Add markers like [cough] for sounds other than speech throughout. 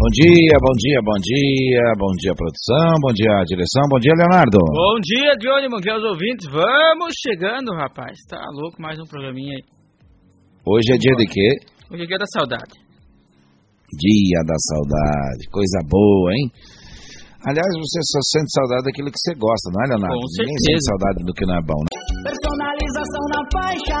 Bom dia, bom dia, bom dia, bom dia produção, bom dia direção, bom dia Leonardo. Bom dia, Johnny, bom dia aos ouvintes. Vamos chegando, rapaz. Tá louco, mais um programinha aí. Hoje é dia de quê? Hoje é dia da saudade. Dia da saudade, coisa boa, hein? Aliás, você só sente saudade daquilo que você gosta, não é, Leonardo? Com Ninguém certeza. sente saudade do que não é bom, né? Personalização na faixa.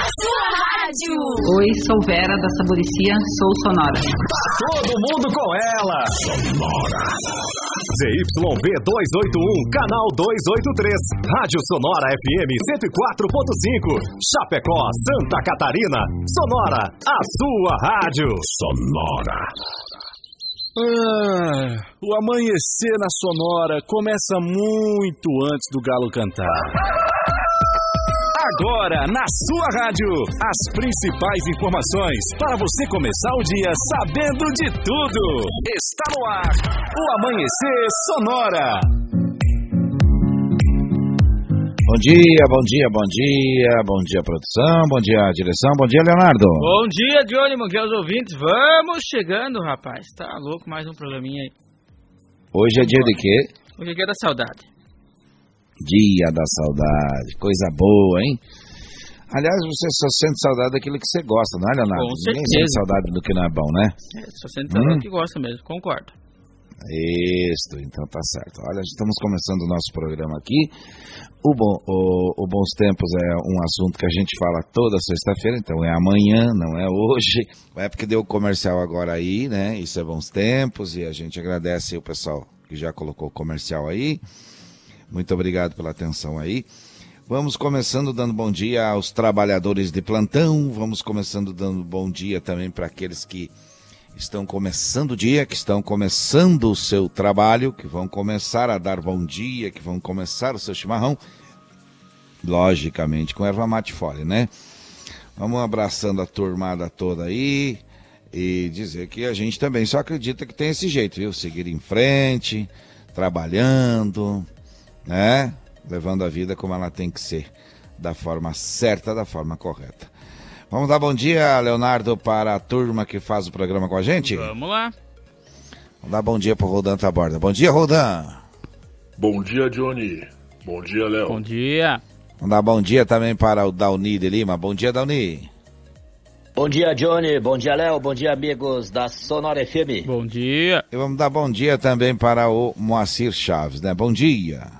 Sua rádio. Oi, sou Vera da Saboricia, sou Sonora. Todo mundo com ela. Sonora. ZYV 281, canal 283. Rádio Sonora FM 104.5. Chapecó, Santa Catarina. Sonora, a sua rádio. Sonora. Ah, o amanhecer na Sonora começa muito antes do galo cantar. Agora, na sua rádio, as principais informações para você começar o dia sabendo de tudo. Está no ar, o Amanhecer Sonora. Bom dia, bom dia, bom dia, bom dia produção, bom dia direção, bom dia Leonardo. Bom dia, Johnny, bom dia aos ouvintes. Vamos chegando, rapaz. Tá louco, mais um programinha aí. Hoje é dia de quê? Hoje é dia da saudade. Dia da saudade, coisa boa, hein? Aliás, você só sente saudade daquilo que você gosta, não é, Leonardo? Com Ninguém certeza. sente saudade do que não é bom, né? É, só sente saudade Hum. que gosta mesmo, concordo. Isso, então tá certo. Olha, estamos começando o nosso programa aqui. O, bom, o, o Bons Tempos é um assunto que a gente fala toda sexta-feira, então é amanhã, não é hoje. É porque deu comercial agora aí, né? Isso é Bons Tempos e a gente agradece o pessoal que já colocou o comercial aí. Muito obrigado pela atenção aí. Vamos começando dando bom dia aos trabalhadores de plantão. Vamos começando dando bom dia também para aqueles que estão começando o dia, que estão começando o seu trabalho, que vão começar a dar bom dia, que vão começar o seu chimarrão. Logicamente com erva mate fole, né? Vamos abraçando a turmada toda aí e dizer que a gente também só acredita que tem esse jeito, viu? Seguir em frente, trabalhando, né? Levando a vida como ela tem que ser, da forma certa, da forma correta. Vamos dar bom dia, Leonardo, para a turma que faz o programa com a gente? Vamos lá. Vamos dar bom dia pro Rodan Taborda. Bom dia, Rodan. Bom dia, Johnny. Bom dia, Léo. Bom dia. Vamos dar bom dia também para o Dauni de Lima. Bom dia, Dauni. Bom dia, Johnny. Bom dia, Léo. Bom dia, amigos da Sonora FM. Bom dia. E vamos dar bom dia também para o Moacir Chaves, né? Bom dia.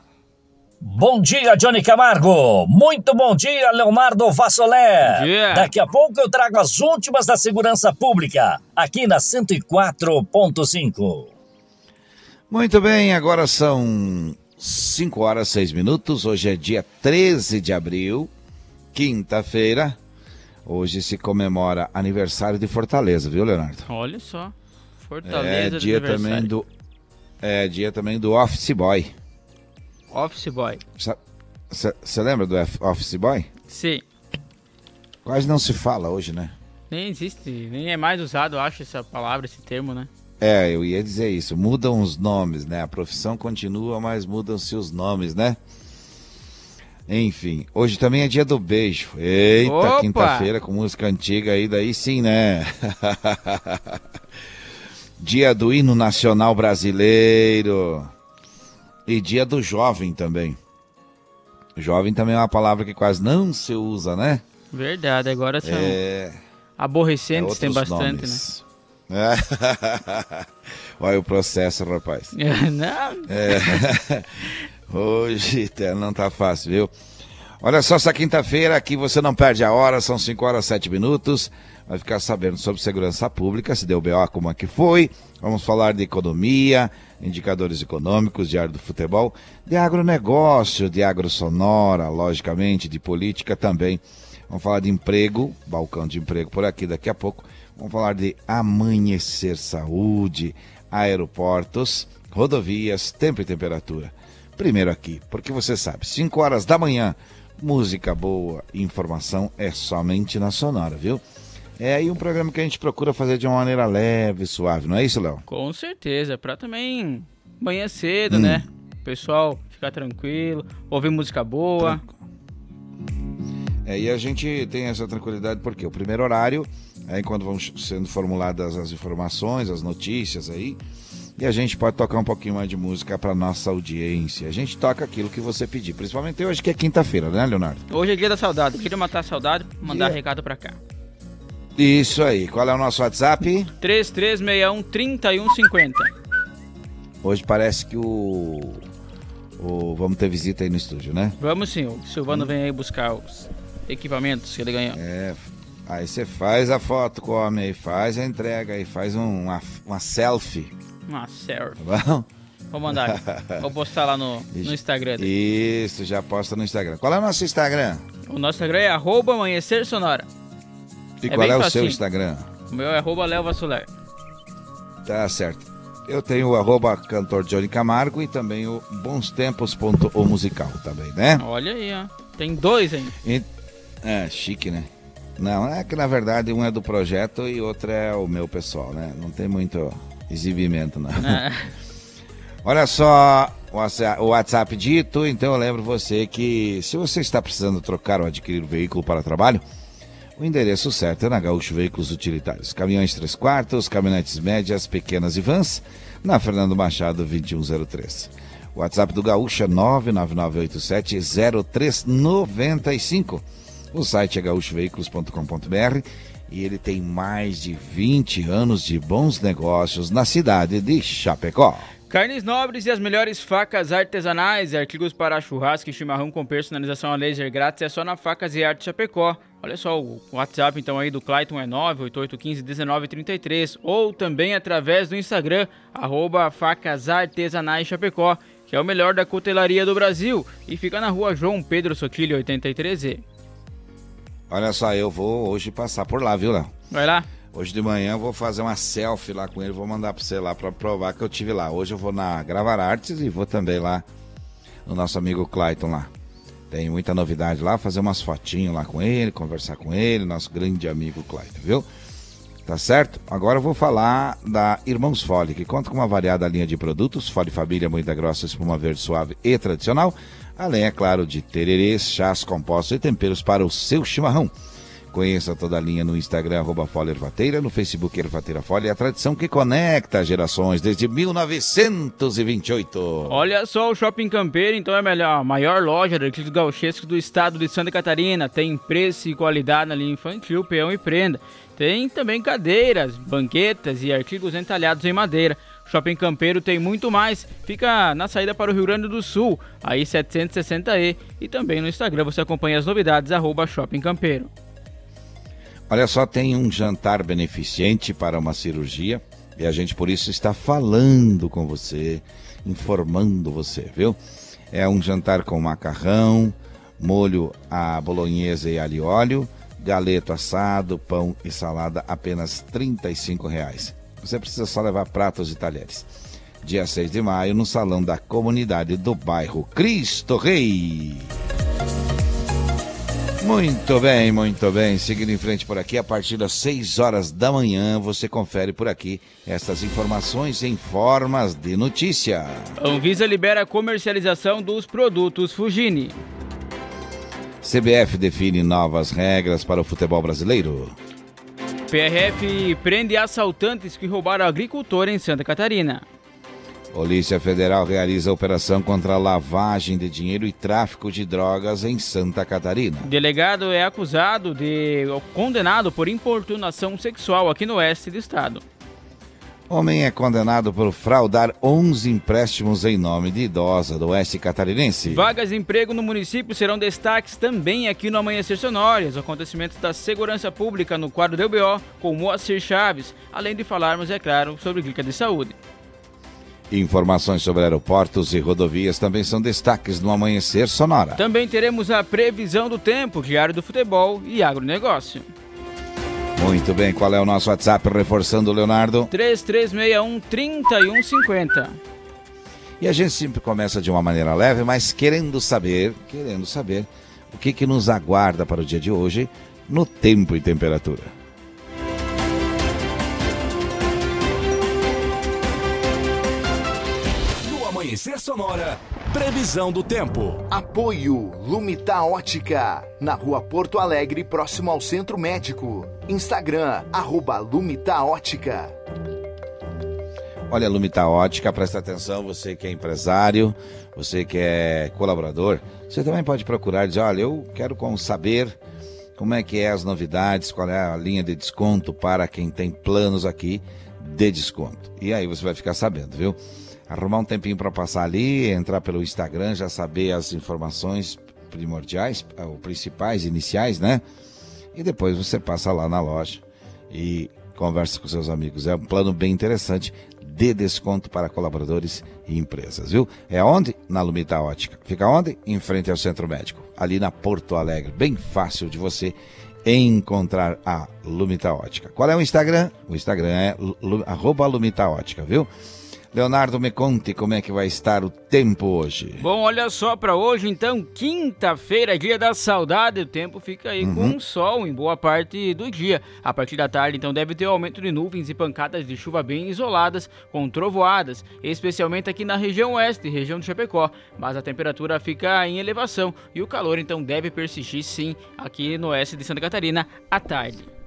Bom dia, Johnny Camargo. Muito bom dia, Leonardo Vassolé. Bom dia. Daqui a pouco eu trago as últimas da segurança pública, aqui na 104.5. Muito bem, agora são 5 horas e 6 minutos. Hoje é dia 13 de abril, quinta-feira. Hoje se comemora aniversário de Fortaleza, viu, Leonardo? Olha só. É Fortaleza de dia também do é dia também do Office Boy. Office Boy. Você lembra do F- Office Boy? Sim. Quase não se fala hoje, né? Nem existe, nem é mais usado, eu acho, essa palavra, esse termo, né? É, eu ia dizer isso. Mudam os nomes, né? A profissão continua, mas mudam-se os nomes, né? Enfim, hoje também é dia do beijo. Eita, quinta-feira com música antiga aí, daí sim, né? [laughs] dia do hino nacional brasileiro. E dia do jovem também. Jovem também é uma palavra que quase não se usa, né? Verdade, agora são É. aborrecentes, é tem bastante, nomes. [laughs] É. Olha o processo, rapaz. né? [laughs] Não, É. Hoje não tá fácil, viu? Olha só, essa quinta-feira aqui você não perde a hora, são 5 horas e 7 minutos. Vai ficar sabendo sobre segurança pública, se deu BO, como é que foi. Vamos falar de economia, indicadores econômicos, diário do futebol, de agronegócio, de agrosonora, logicamente, de política também. Vamos falar de emprego, balcão de emprego por aqui daqui a pouco. Vamos falar de amanhecer saúde, aeroportos, rodovias, tempo e temperatura. Primeiro aqui, porque você sabe, 5 horas da manhã, música boa, informação é somente na Sonora, viu? É aí um programa que a gente procura fazer de uma maneira leve, suave, não é isso, Léo? Com certeza, pra também manhã cedo, hum. né? O pessoal ficar tranquilo, ouvir música boa. É, e a gente tem essa tranquilidade porque o primeiro horário é quando vão sendo formuladas as informações, as notícias aí, e a gente pode tocar um pouquinho mais de música para nossa audiência. A gente toca aquilo que você pedir, principalmente hoje que é quinta-feira, né, Leonardo? Hoje é dia da saudade. Queria matar a saudade, mandar dia... recado para cá. Isso aí. Qual é o nosso WhatsApp? 3361-3150. Hoje parece que o, o. Vamos ter visita aí no estúdio, né? Vamos sim. O Silvano hum. vem aí buscar os equipamentos que ele ganhou. É. Aí você faz a foto com o homem aí, faz a entrega aí, faz um, uma, uma selfie. Uma selfie. Tá bom? Vou mandar. [laughs] Vou postar lá no, no Instagram. Dele. Isso, já posta no Instagram. Qual é o nosso Instagram? O nosso Instagram é arroba amanhecer sonora. E é qual é o facinho. seu Instagram? O meu é arroba Leva Solar. Tá certo. Eu tenho o arroba cantor Johnny Camargo e também o bonstempos.o musical também, né? Olha aí, ó. Tem dois hein? E... É, chique, né? Não, é que na verdade um é do projeto e outro é o meu pessoal, né? Não tem muito exibimento, não. É. [laughs] Olha só o WhatsApp dito, então eu lembro você que se você está precisando trocar ou adquirir um veículo para trabalho, o endereço certo é na Gaúcho Veículos Utilitários. Caminhões 3 quartos, caminhonetes médias, pequenas e vans, na Fernando Machado 2103. O WhatsApp do Gaúcho é 999870395. O site é gaúchoveículos.com.br e ele tem mais de 20 anos de bons negócios na cidade de Chapecó. Carnes nobres e as melhores facas artesanais, artigos para churrasco e chimarrão com personalização a laser grátis é só na Facas e Arte Chapecó. Olha só, o WhatsApp então aí do Clayton é 988151933 ou também através do Instagram, arroba Chapecó, que é o melhor da cutelaria do Brasil e fica na rua João Pedro Sotilho 83E. Olha só, eu vou hoje passar por lá, viu, Léo? Vai lá. Hoje de manhã eu vou fazer uma selfie lá com ele, vou mandar para você lá para provar que eu tive lá. Hoje eu vou na Gravar Artes e vou também lá no nosso amigo Clayton lá. Tem muita novidade lá, fazer umas fotinhas lá com ele, conversar com ele, nosso grande amigo Clayton, viu? Tá certo? Agora eu vou falar da Irmãos Fole, que conta com uma variada linha de produtos, Fole Família, muita grossa, espuma verde suave e tradicional, além, é claro, de tererês, chás compostos e temperos para o seu chimarrão. Conheça toda a linha no Instagram, arroba Folha Ervateira, no Facebook Ervateira Folha, a tradição que conecta gerações desde 1928. Olha só, o Shopping Campeiro, então é melhor, a maior loja de artigos gauchescos do estado de Santa Catarina. Tem preço e qualidade na linha infantil, peão e prenda. Tem também cadeiras, banquetas e artigos entalhados em madeira. Shopping Campeiro tem muito mais. Fica na saída para o Rio Grande do Sul, aí 760E. E também no Instagram você acompanha as novidades, arroba Shopping Campeiro. Olha só, tem um jantar beneficente para uma cirurgia e a gente por isso está falando com você, informando você, viu? É um jantar com macarrão, molho a bolonhesa e alho óleo, galeto assado, pão e salada, apenas R$ reais. Você precisa só levar pratos e talheres. Dia 6 de maio, no salão da comunidade do bairro Cristo Rei. Muito bem, muito bem. Seguindo em frente por aqui, a partir das 6 horas da manhã, você confere por aqui essas informações em formas de notícia. Anvisa libera a comercialização dos produtos Fugini. CBF define novas regras para o futebol brasileiro. PRF prende assaltantes que roubaram agricultor em Santa Catarina. Polícia Federal realiza operação contra lavagem de dinheiro e tráfico de drogas em Santa Catarina. Delegado é acusado de condenado por importunação sexual aqui no oeste do estado. Homem é condenado por fraudar 11 empréstimos em nome de idosa do oeste catarinense. Vagas de emprego no município serão destaques também aqui no Amanhecer Sonora. Os acontecimentos da segurança pública no quadro do UBO com Moacir Chaves, além de falarmos, é claro, sobre clínica de saúde. Informações sobre aeroportos e rodovias também são destaques no Amanhecer Sonora. Também teremos a previsão do tempo, diário do futebol e agronegócio. Muito bem, qual é o nosso WhatsApp reforçando, Leonardo? 3361-3150. E a gente sempre começa de uma maneira leve, mas querendo saber, querendo saber o que, que nos aguarda para o dia de hoje no tempo e temperatura. No Amanhecer Sonora, previsão do tempo. Apoio Lumita Ótica, na rua Porto Alegre, próximo ao Centro Médico. Instagram, arroba Lumita Ótica. Olha, Lumita Ótica, presta atenção, você que é empresário, você que é colaborador, você também pode procurar e dizer, olha, eu quero saber como é que é as novidades, qual é a linha de desconto para quem tem planos aqui de desconto. E aí você vai ficar sabendo, viu? Arrumar um tempinho para passar ali, entrar pelo Instagram, já saber as informações primordiais, ah, ou principais, iniciais, né? E depois você passa lá na loja e conversa com seus amigos. É um plano bem interessante de desconto para colaboradores e empresas, viu? É onde? Na Lumita Ótica. Fica onde? Em frente ao Centro Médico, ali na Porto Alegre. Bem fácil de você encontrar a Lumita Ótica. Qual é o Instagram? O Instagram é arroba Lumita Ótica, viu? Leonardo, me conte como é que vai estar o tempo hoje. Bom, olha só para hoje, então, quinta-feira, dia da saudade. O tempo fica aí com sol em boa parte do dia. A partir da tarde, então, deve ter aumento de nuvens e pancadas de chuva bem isoladas, com trovoadas, especialmente aqui na região oeste, região do Chapecó. Mas a temperatura fica em elevação e o calor, então, deve persistir sim aqui no oeste de Santa Catarina à tarde.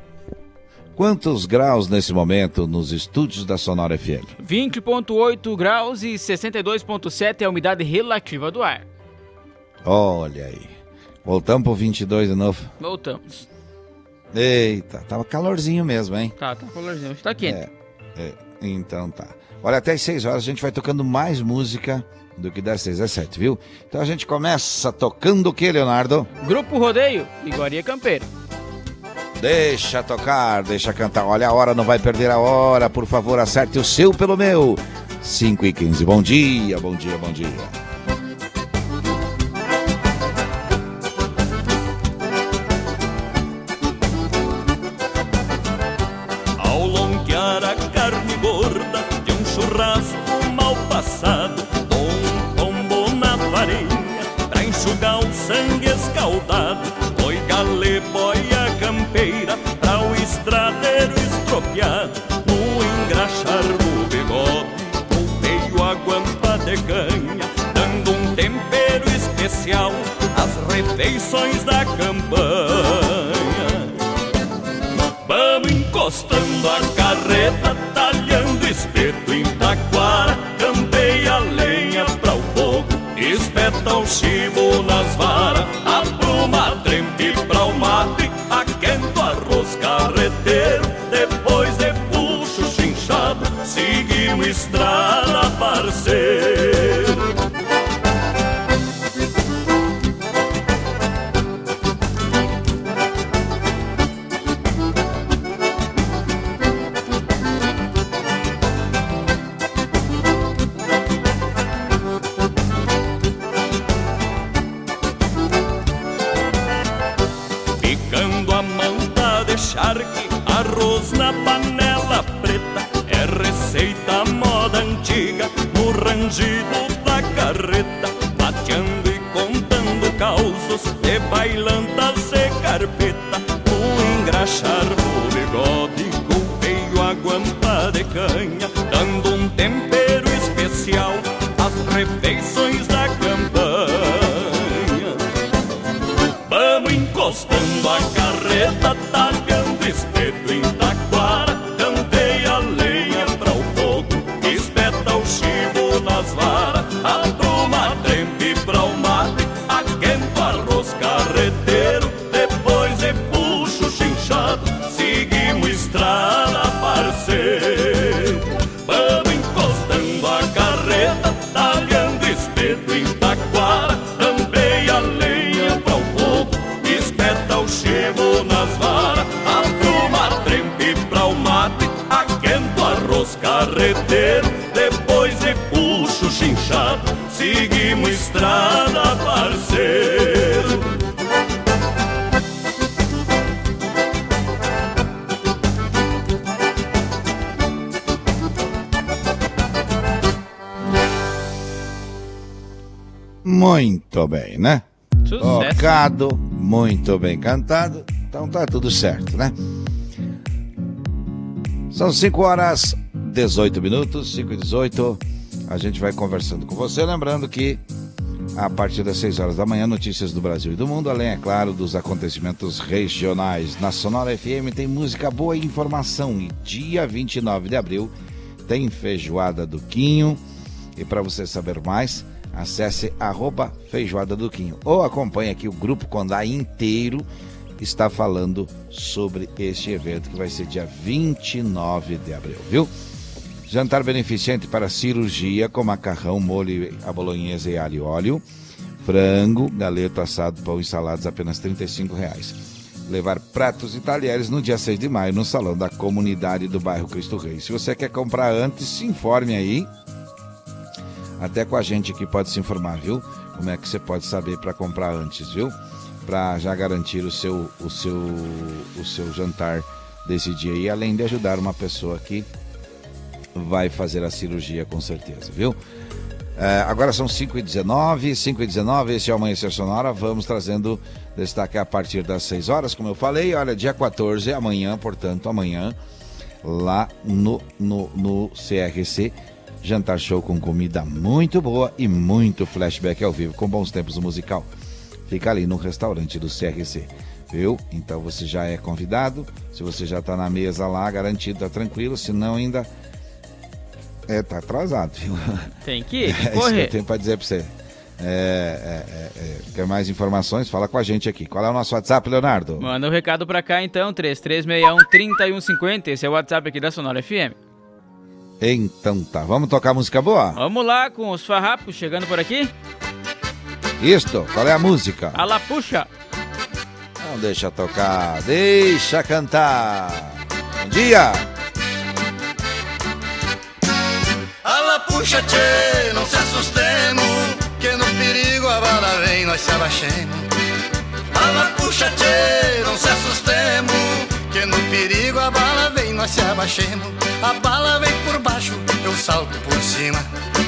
Quantos graus nesse momento nos estúdios da Sonora FM? 20,8 graus e 62,7 é a umidade relativa do ar. Olha aí. Voltamos pro 22 de novo. Voltamos. Eita, tava calorzinho mesmo, hein? Tá, tá calorzinho. Tá quente. É, é, então tá. Olha, até às 6 horas a gente vai tocando mais música do que das 6 às 7, viu? Então a gente começa tocando o que, Leonardo? Grupo Rodeio, Iguaria Campeiro. Deixa tocar, deixa cantar. Olha a hora, não vai perder a hora. Por favor, acerte o seu pelo meu. 5 e 15. Bom dia, bom dia, bom dia. Especial às refeições da campanha. Vamos encostando a carreta, talhando espeto em taquara, campeia a lenha pra o fogo, espeta o chimo nas varas, apruma trempe pra o mate, aquento arroz carreteiro, depois de puxo chinchado, seguimos estrada, parceiro. Arroz na panela preta. É receita moda antiga, no rangido da carreta. Bateando e contando causos, de bailantas e carpeta. No engraxar bem, né? Sucesso. Tocado, muito bem cantado. Então tá tudo certo, né? São 5 horas 18 minutos, 5 e 18. A gente vai conversando com você. Lembrando que a partir das 6 horas da manhã, notícias do Brasil e do mundo, além, é claro, dos acontecimentos regionais. Na Sonora FM tem música boa e informação. E dia 29 de abril tem feijoada do Quinho. E para você saber mais, acesse arroba feijoada do Quinho. Ou acompanhe aqui o Grupo Condá inteiro está falando sobre este evento que vai ser dia 29 de abril, viu? Jantar beneficente para cirurgia com macarrão, molho a bolonhesa e alho e óleo, frango, galeto assado, pão e saladas apenas 35 reais. Levar pratos e talheres no dia 6 de maio no salão da comunidade do bairro Cristo Rei. Se você quer comprar antes, se informe aí. Até com a gente aqui pode se informar, viu? Como é que você pode saber para comprar antes, viu? Para já garantir o seu, o seu, o seu jantar desse dia e além de ajudar uma pessoa que vai fazer a cirurgia com certeza, viu? É, agora são 5h19, 5h19, esse é o Amanhecer Sonora. Vamos trazendo destaque a partir das 6 horas, como eu falei. Olha, dia 14, amanhã, portanto, amanhã, lá no, no, no CRC, jantar show com comida muito boa e muito flashback ao vivo, com bons tempos musical. Fica ali no restaurante do CRC, viu? Então você já é convidado. Se você já tá na mesa lá, garantido, tá tranquilo. Se não, ainda. É, tá atrasado, viu? Tem que ir, [laughs] tem É isso que eu correr. tenho pra dizer pra você. É, é, é, é. Quer mais informações? Fala com a gente aqui. Qual é o nosso WhatsApp, Leonardo? Manda um recado pra cá então, 3361-3150. Esse é o WhatsApp aqui da Sonora FM. Então tá, vamos tocar música boa? Vamos lá com os farrapos chegando por aqui. Isto, qual é a música? A la puxa. Não deixa tocar, deixa cantar. Bom dia! Alla puxa, tchê, não se assustemos, que no perigo a bala vem, nós se abaixemos. Alla puxa, tchê, não se assustemos, que no perigo a bala vem, nós se abaixemos. A bala vem por baixo, eu salto por cima.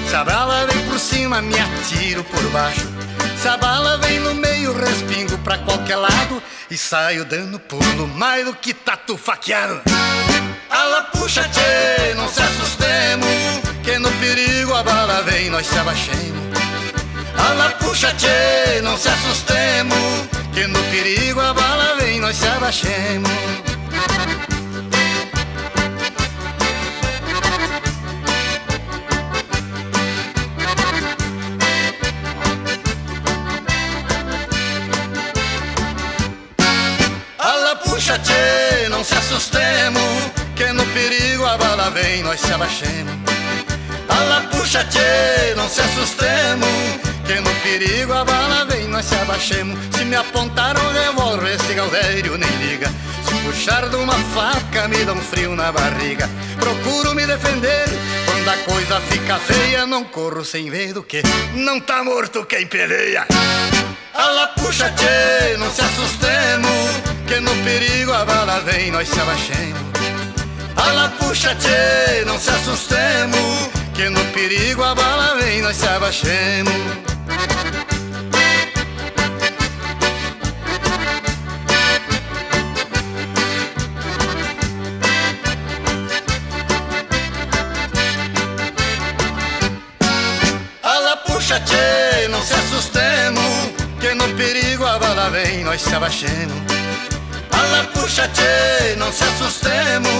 Se a bala vem por cima, me atiro por baixo. Se a bala vem no meio, respingo pra qualquer lado e saio dando pulo mais do que tatu faqueado. Ala puxa, tchê, não se assustemos, que no perigo a bala vem, nós se abaixemos. Ala puxa, tchê, não se assustemos, que no perigo a bala vem, nós se abaixemos. Puxa, tchê, não se assustemos, que no perigo a bala vem, nós se abaixemos. Ala puxa, tchê, não se assustemos, que no perigo a bala vem, nós se abaixemos. Se me apontar um revólver, esse gaudério nem liga. Puxar de uma faca, me dá um frio na barriga. Procuro me defender, quando a coisa fica feia, não corro sem ver do que não tá morto quem peleia. Ala puxa, tchê, não se assustemos, que no perigo a bala vem, nós se abaixemos. Ala puxa, tchê, não se assustemos, que no perigo a bala vem, nós se abaixemos. Puxa, tchê, não se assustemos, que no perigo a bala vem, nós se abaixemos. Ala puxa, tchê, não se assustemos,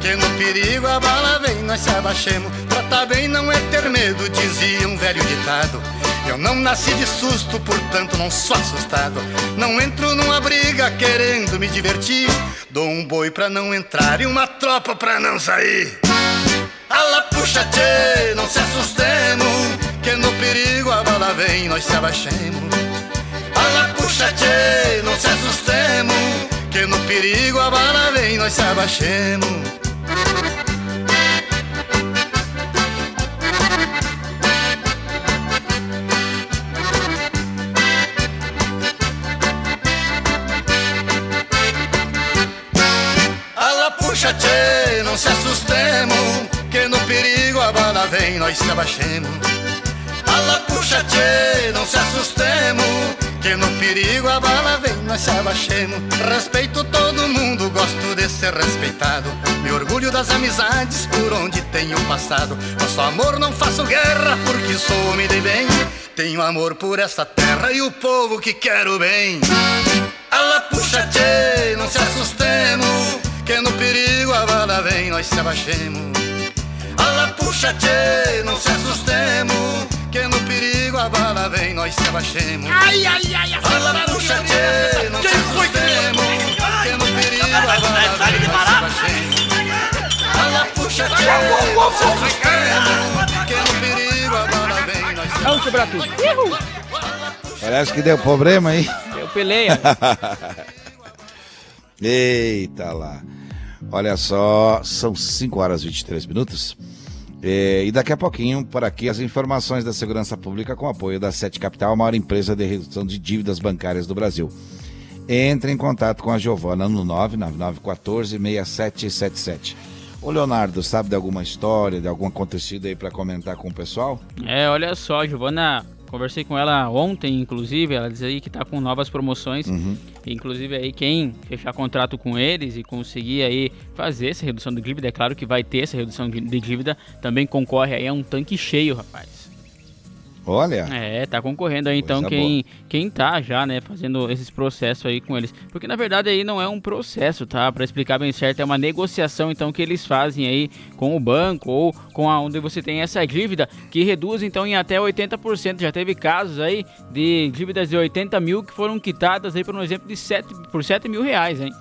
que no perigo a bala vem, nós se abaixemos. Tratar bem não é ter medo, dizia um velho ditado. Eu não nasci de susto, portanto não sou assustado. Não entro numa briga querendo me divertir. Dou um boi pra não entrar e uma tropa pra não sair. Ala puxa, tchê, não se assustemos, que no perigo a bala vem, nós se abaixemos. Ala puxa tchê, não se assustemos, que no perigo a bala vem, nós se abaixemos. Puxa, tchê, não se assustemos, que no perigo a bala vem, nós se abaixemos. Ala puxa tchê, não se assustemos, que no perigo a bala vem, nós se abaixemos. Respeito todo mundo, gosto de ser respeitado. Me orgulho das amizades por onde tenho passado. Nosso amor não faço guerra porque sou homem de bem. Tenho amor por essa terra e o povo que quero bem. Ala puxa tchê, não se assustemos, que no perigo a bala vem, nós se abaixemos. Ala puxa tchê, não se assustemos, que no perigo a bala vem, nós se abaixemos. Ai, ai, ai, Ala puxa tchê, não se assustemos, que no perigo a bala vem, nós se abaixemos. Ala puxa tchê, não se assustemos, que no perigo a bala vem, nós se Vamos quebrar tudo. Parece que deu problema aí. Eu peleia. [laughs] Eita lá. Olha só, são 5 horas e 23 minutos. É, e daqui a pouquinho, por aqui, as informações da segurança pública com apoio da Sete Capital, a maior empresa de redução de dívidas bancárias do Brasil. Entre em contato com a Giovana no 999146777. Ô Leonardo, sabe de alguma história, de algum acontecido aí para comentar com o pessoal? É, olha só, Giovana, conversei com ela ontem, inclusive, ela diz aí que tá com novas promoções. Uhum. Inclusive aí quem fechar contrato com eles e conseguir aí fazer essa redução de dívida, é claro que vai ter essa redução de de dívida, também concorre aí a um tanque cheio, rapaz. Olha. É, tá concorrendo aí então quem, quem tá já, né, fazendo esses processos aí com eles. Porque na verdade aí não é um processo, tá? Pra explicar bem certo, é uma negociação então que eles fazem aí com o banco ou com a onde você tem essa dívida que reduz então em até 80%. Já teve casos aí de dívidas de 80 mil que foram quitadas aí por um exemplo de 7, por 7 mil reais, hein?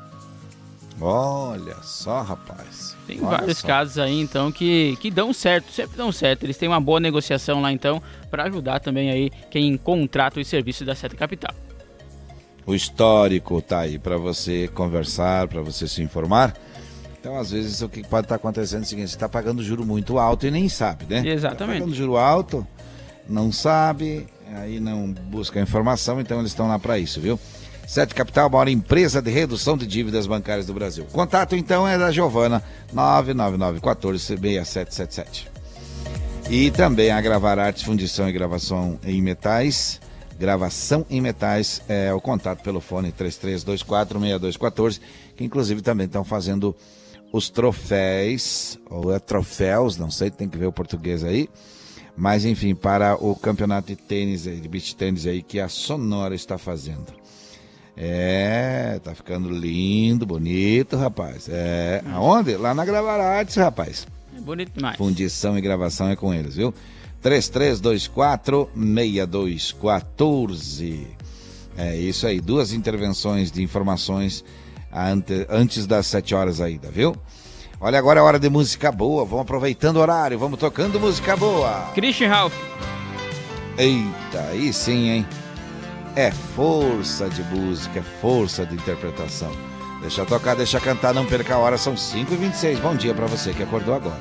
Olha só, rapaz. Tem Olha vários só. casos aí, então, que, que dão certo, sempre dão certo. Eles têm uma boa negociação lá, então, para ajudar também aí quem contrata os serviços da Seta Capital. O histórico tá aí para você conversar, para você se informar. Então, às vezes, o que pode estar acontecendo é o seguinte: você está pagando juro muito alto e nem sabe, né? Exatamente. Tá pagando juro alto, não sabe, aí não busca informação, então eles estão lá para isso, viu? Sete Capital, maior empresa de redução de dívidas bancárias do Brasil. Contato então é da Giovana, 999146777. E também a Gravar Artes, fundição e gravação em metais. Gravação em metais, é o contato pelo fone 33246214, que inclusive também estão fazendo os troféus, ou é troféus, não sei, tem que ver o português aí. Mas enfim, para o campeonato de tênis, de beach tênis aí que a Sonora está fazendo. É, tá ficando lindo, bonito, rapaz. É, aonde? Lá na Gravar Artes, rapaz. É bonito demais. Fundição e gravação é com eles, viu? 3324-6214. É isso aí, duas intervenções de informações ante- antes das 7 horas ainda, viu? Olha, agora é hora de música boa. Vamos aproveitando o horário, vamos tocando música boa. Christian Ralph. Eita, aí sim, hein? É força de música, é força de interpretação. Deixa tocar, deixa cantar, não perca a hora, são 5h26. Bom dia pra você que acordou agora.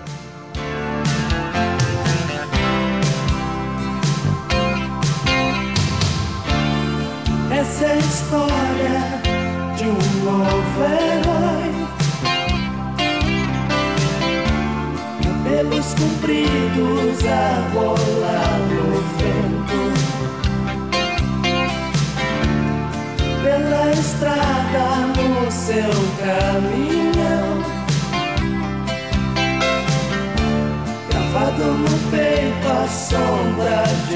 Essa é a história de um novo herói. Cabelos compridos a no Pela estrada no seu caminhão. Gravado no peito a sombra de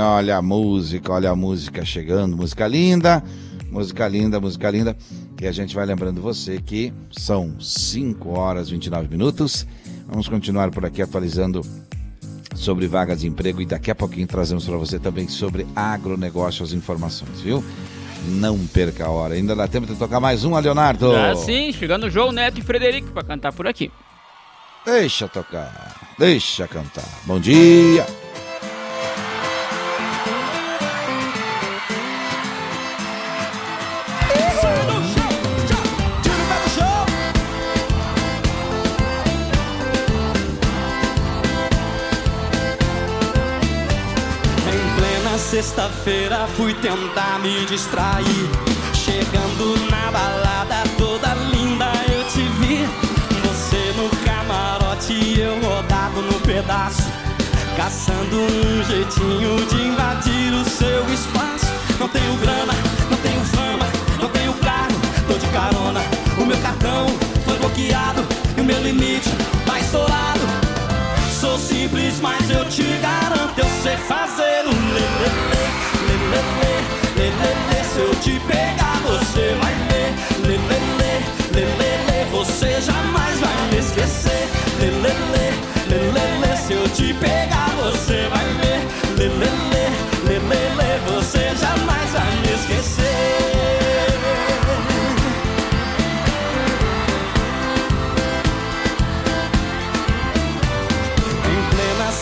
Olha a música, olha a música chegando. Música linda, música linda, música linda. E a gente vai lembrando você que são 5 horas e 29 minutos. Vamos continuar por aqui atualizando sobre vagas de emprego e daqui a pouquinho trazemos para você também sobre agronegócio as informações, viu? Não perca a hora. Ainda dá tempo de tocar mais uma, Leonardo. Ah, sim, chegando o João Neto e Frederico para cantar por aqui. Deixa tocar, deixa cantar. Bom dia. Sexta-feira fui tentar me distrair. Chegando na balada toda linda eu te vi. Você no camarote e eu rodado no pedaço. Caçando um jeitinho de invadir o seu espaço. Não tenho grana, não tenho fama, não tenho carro, tô de carona. O meu cartão foi bloqueado e o meu limite tá estourado. Sou simples, mas eu te garanto, eu sei fazer um lelele,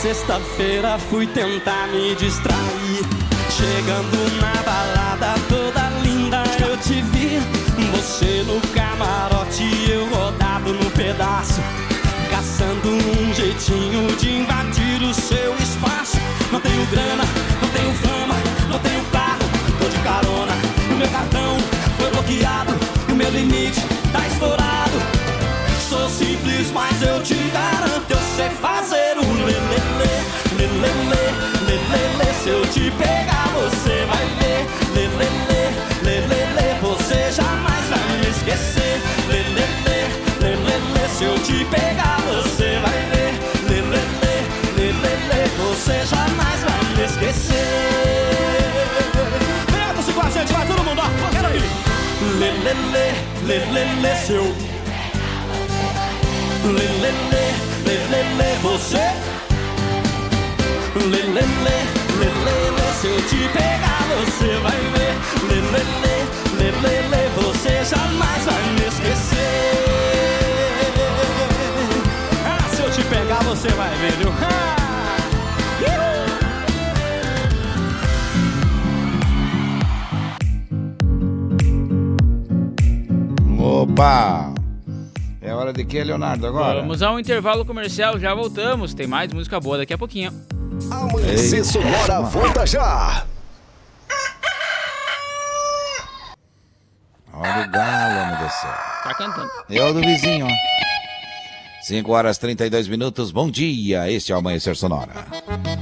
sexta-feira fui tentar me distrair. Chegando na balada toda linda eu te vi. Você no camarote eu rodado no pedaço. Caçando um jeitinho de invadir o seu espaço. Não tenho grana, não tenho fama, não tenho carro, tô de carona. O meu cartão foi bloqueado, o meu limite tá estourado. Sou simples, mas eu te garanto, eu sei fazer lelele. Se eu te pegar, você vai ver, lelele, lelele. Você jamais vai me esquecer, lelele, lelele. Se eu te pegar, você vai ver, lelele, lelele. Você jamais vai me esquecer. Pega-se com a gente, vai todo mundo, ó, quero ouvir. Lelele, lelele, se eu Lelele, lelele, você Lelele, lelele, se eu te pegar você vai ver Lelele, lelele, você jamais vai me esquecer Ah, se eu te pegar você vai ver, viu? Ah! Opa! É hora de que, Leonardo, agora? Vamos a um intervalo comercial, já voltamos. Tem mais música boa daqui a pouquinho. Amanhecer Sonora volta já. Olha o galo, homem do céu. Tá cantando. É o do vizinho, ó. 5 horas 32 minutos, bom dia. Este é o Amanhecer Sonora.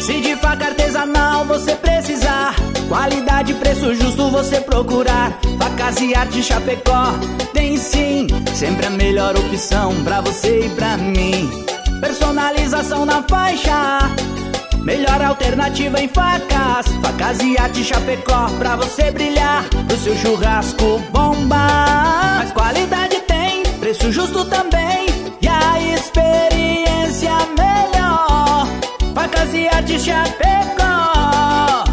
Se de faca artesanal você precisar, qualidade e preço justo você procurar. Facas e arte Chapecó tem sim, sempre a melhor opção pra você e pra mim. Personalização na faixa. Melhor alternativa em facas Facas e arte Chapecó Pra você brilhar O seu churrasco bomba Mas qualidade tem Preço justo também E a experiência melhor Facas e Artes Chapecó.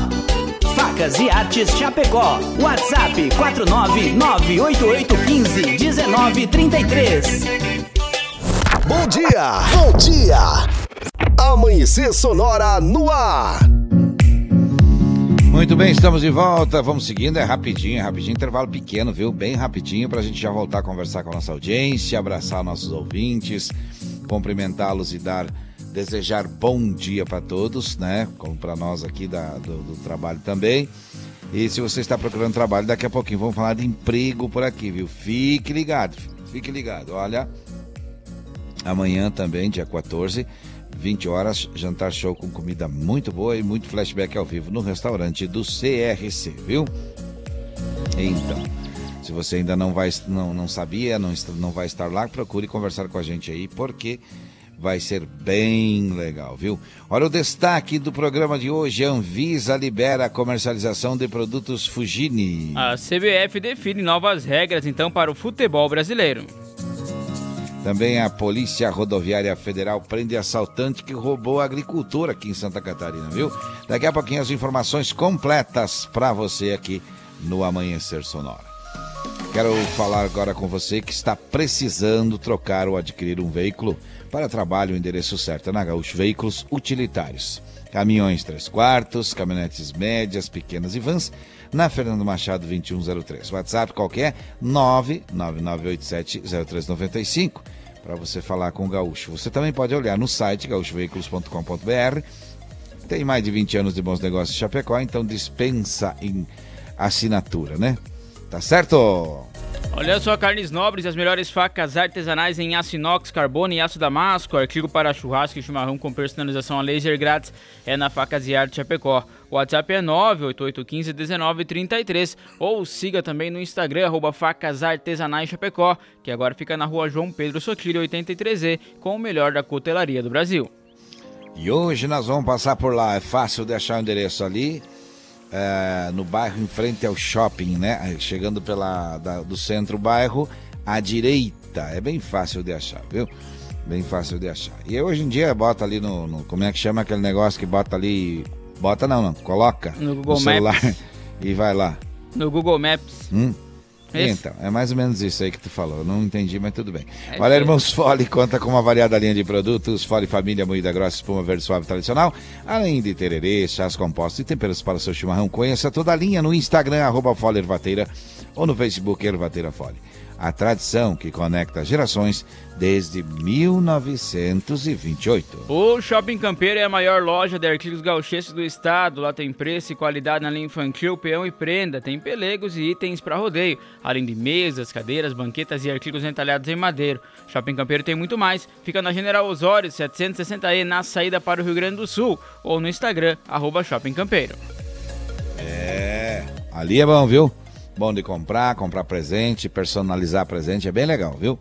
Facas e Artes Chapecó. WhatsApp 49988151933. Bom dia, bom dia. Amanhecer Sonora no ar. Muito bem, estamos de volta. Vamos seguindo, é rapidinho, é rapidinho, intervalo pequeno, viu? Bem rapidinho para a gente já voltar a conversar com a nossa audiência, abraçar nossos ouvintes, cumprimentá-los e dar desejar bom dia para todos, né? Como para nós aqui da, do, do, trabalho também. E se você está procurando trabalho, daqui a pouquinho vamos falar de emprego por aqui, viu? Fique ligado, fique ligado. Olha, amanhã também, dia 14, 20 horas, jantar show com comida muito boa e muito flashback ao vivo no restaurante do CRC, viu? Então, se você ainda não vai, não, não sabia, não, não vai estar lá, procure conversar com a gente aí, porque vai ser bem legal, viu? Olha o destaque do programa de hoje: Anvisa libera a comercialização de produtos Fugini. A CBF define novas regras então para o futebol brasileiro. Também a Polícia Rodoviária Federal prende assaltante que roubou a agricultura aqui em Santa Catarina, viu? Daqui a pouquinho as informações completas para você aqui no Amanhecer Sonora. Quero falar agora com você que está precisando trocar ou adquirir um veículo para trabalho, o endereço certo é na Gaúcho Veículos Utilitários. Caminhões 3 quartos, caminhonetes médias, pequenas e vans, na Fernando Machado 2103. WhatsApp qualquer 999870395 para você falar com o Gaúcho. Você também pode olhar no site gaúchoveículos.com.br. Tem mais de 20 anos de bons negócios em Chapecó, então dispensa em assinatura, né? Tá certo? Olha só, carnes nobres, as melhores facas artesanais em aço inox, carbono e aço damasco, artigo para churrasco e chimarrão com personalização a laser grátis. É na Facas e Arte Chapecó. O WhatsApp é 988151933 ou siga também no Instagram, arroba Facas Artesanais Chapecó, que agora fica na rua João Pedro Sotilho 83E, com o melhor da cutelaria do Brasil. E hoje nós vamos passar por lá, é fácil de achar o endereço ali, é, no bairro em frente ao shopping, né? Chegando pela da, do centro bairro à direita. É bem fácil de achar, viu? Bem fácil de achar. E hoje em dia bota ali no, no como é que chama aquele negócio que bota ali, bota não, não, coloca no, Google no celular Maps. [laughs] e vai lá. No Google Maps. Hum? Esse? Então, é mais ou menos isso aí que tu falou. Não entendi, mas tudo bem. É que- Irmãos Fole conta com uma variada linha de produtos. Fole Família, moída grossa, espuma verde suave tradicional. Além de tererê, chás compostos e temperos para o seu chimarrão. Conheça toda a linha no Instagram, arroba Fole Ervateira ou no Facebook Ervateira Fole. A tradição que conecta gerações desde 1928. O Shopping Campeiro é a maior loja de artigos gauchescos do estado. Lá tem preço e qualidade na linha infantil, peão e prenda. Tem pelegos e itens para rodeio, além de mesas, cadeiras, banquetas e artigos entalhados em madeira. Shopping Campeiro tem muito mais. Fica na General Osório, 760E, na saída para o Rio Grande do Sul. Ou no Instagram, arroba Shopping Campeiro. É, ali é bom, viu? Bom de comprar, comprar presente, personalizar presente, é bem legal, viu?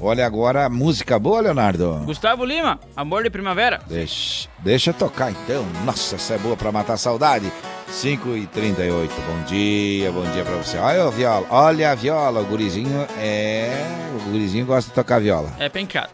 Olha agora, música boa, Leonardo. Gustavo Lima, Amor de Primavera. Deixa, deixa tocar então. Nossa, essa é boa pra matar a saudade. 5 e 38 bom dia, bom dia pra você. Olha a viola, olha a viola, o gurizinho é... O gurizinho gosta de tocar viola. É penteado.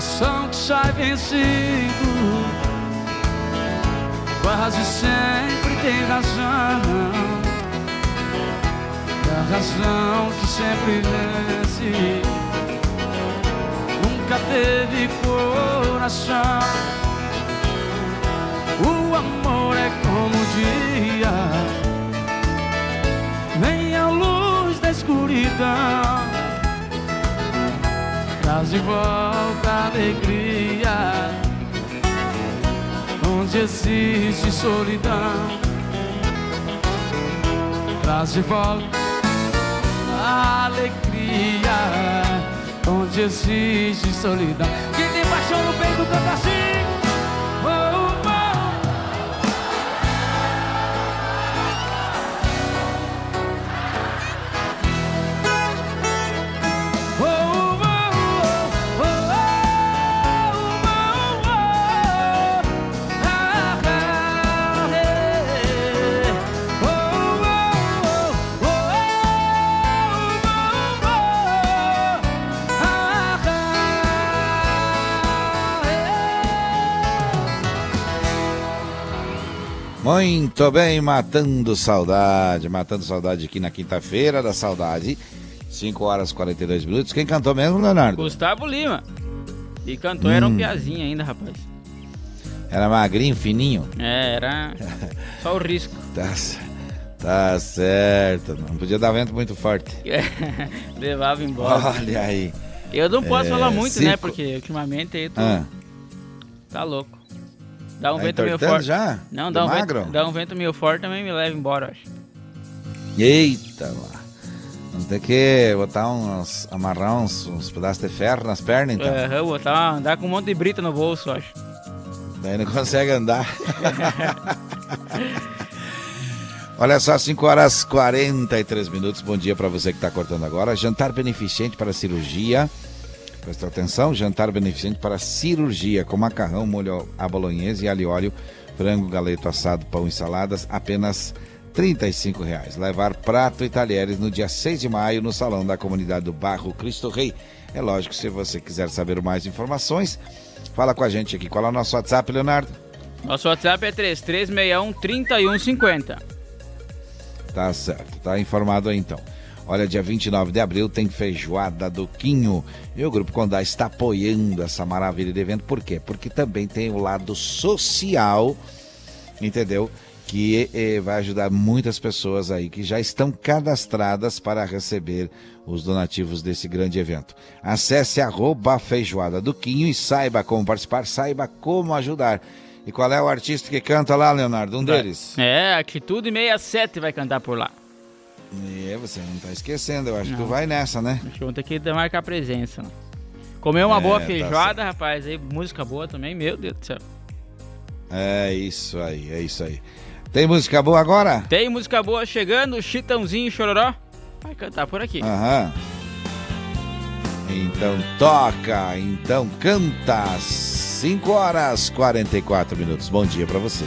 Coração que sai vencido. Quase sempre tem razão. A razão que sempre vence. Nunca teve coração. O amor é como o dia. Vem a luz da escuridão Traz de volta a alegria Onde existe solidão. Traz de volta a alegria Onde existe solidão. Quem tem paixão no peito canta assim Muito bem, matando saudade, matando saudade aqui na quinta-feira da saudade. 5 horas e 42 minutos. Quem cantou mesmo, Leonardo? Gustavo Lima. E cantou, era um Hum. piazinho ainda, rapaz. Era magrinho, fininho? É, era [laughs] só o risco. Tá, tá certo. Não podia dar vento muito forte. [laughs] Levava embora. Olha aí. Eu não posso É, falar muito, né? cinco- Porque ultimamente aí eu tô... Ah. Tá louco. Dá um Tá vento meio forte. já? Não, dá um, magro? vento, dá um vento meio forte também me leva embora, acho. Eita lá. Vamos ter que botar uns. amarrar uns, uns pedaços de ferro nas pernas, então. É, tá, andar com um monte de brita no bolso, acho. Daí não [laughs] consegue andar. [laughs] Olha só, 5 horas 43 minutos. Bom dia para você que está cortando agora. Jantar beneficente para cirurgia. Presta atenção, jantar beneficente para cirurgia com macarrão, molho à bolonhesa e alho óleo, frango, galeto assado, pão e saladas, apenas 35 reais. Levar prato e talheres no dia 6 de maio no salão da comunidade do Barro Cristo Rei. É lógico, se você quiser saber mais informações, fala com a gente aqui. Qual é o nosso WhatsApp, Leonardo? Nosso WhatsApp é 3361-3150. Tá certo, tá informado aí então. Olha, dia 29 de abril tem feijoada do Quinho. E o Grupo Condá está apoiando essa maravilha de evento. Por quê? Porque também tem o lado social, entendeu? Que eh, vai ajudar muitas pessoas aí que já estão cadastradas para receber os donativos desse grande evento. Acesse arroba feijoada do Quinho e saiba como participar, saiba como ajudar. E qual é o artista que canta lá, Leonardo? Um deles? É, Atitude 67 vai cantar por lá. É, você não tá esquecendo, eu acho Não. que tu vai nessa, né? Acho que vamos ter que marcar presença. Né? Comer uma É, boa tá feijoada, rapaz, aí música boa também, meu Deus do céu. É isso aí, é isso aí. Tem música boa agora? Tem música boa chegando, Chitãozinho e Chororó. Vai cantar por aqui. Aham. Então toca, então canta. 5 horas 44 minutos. Bom dia pra você.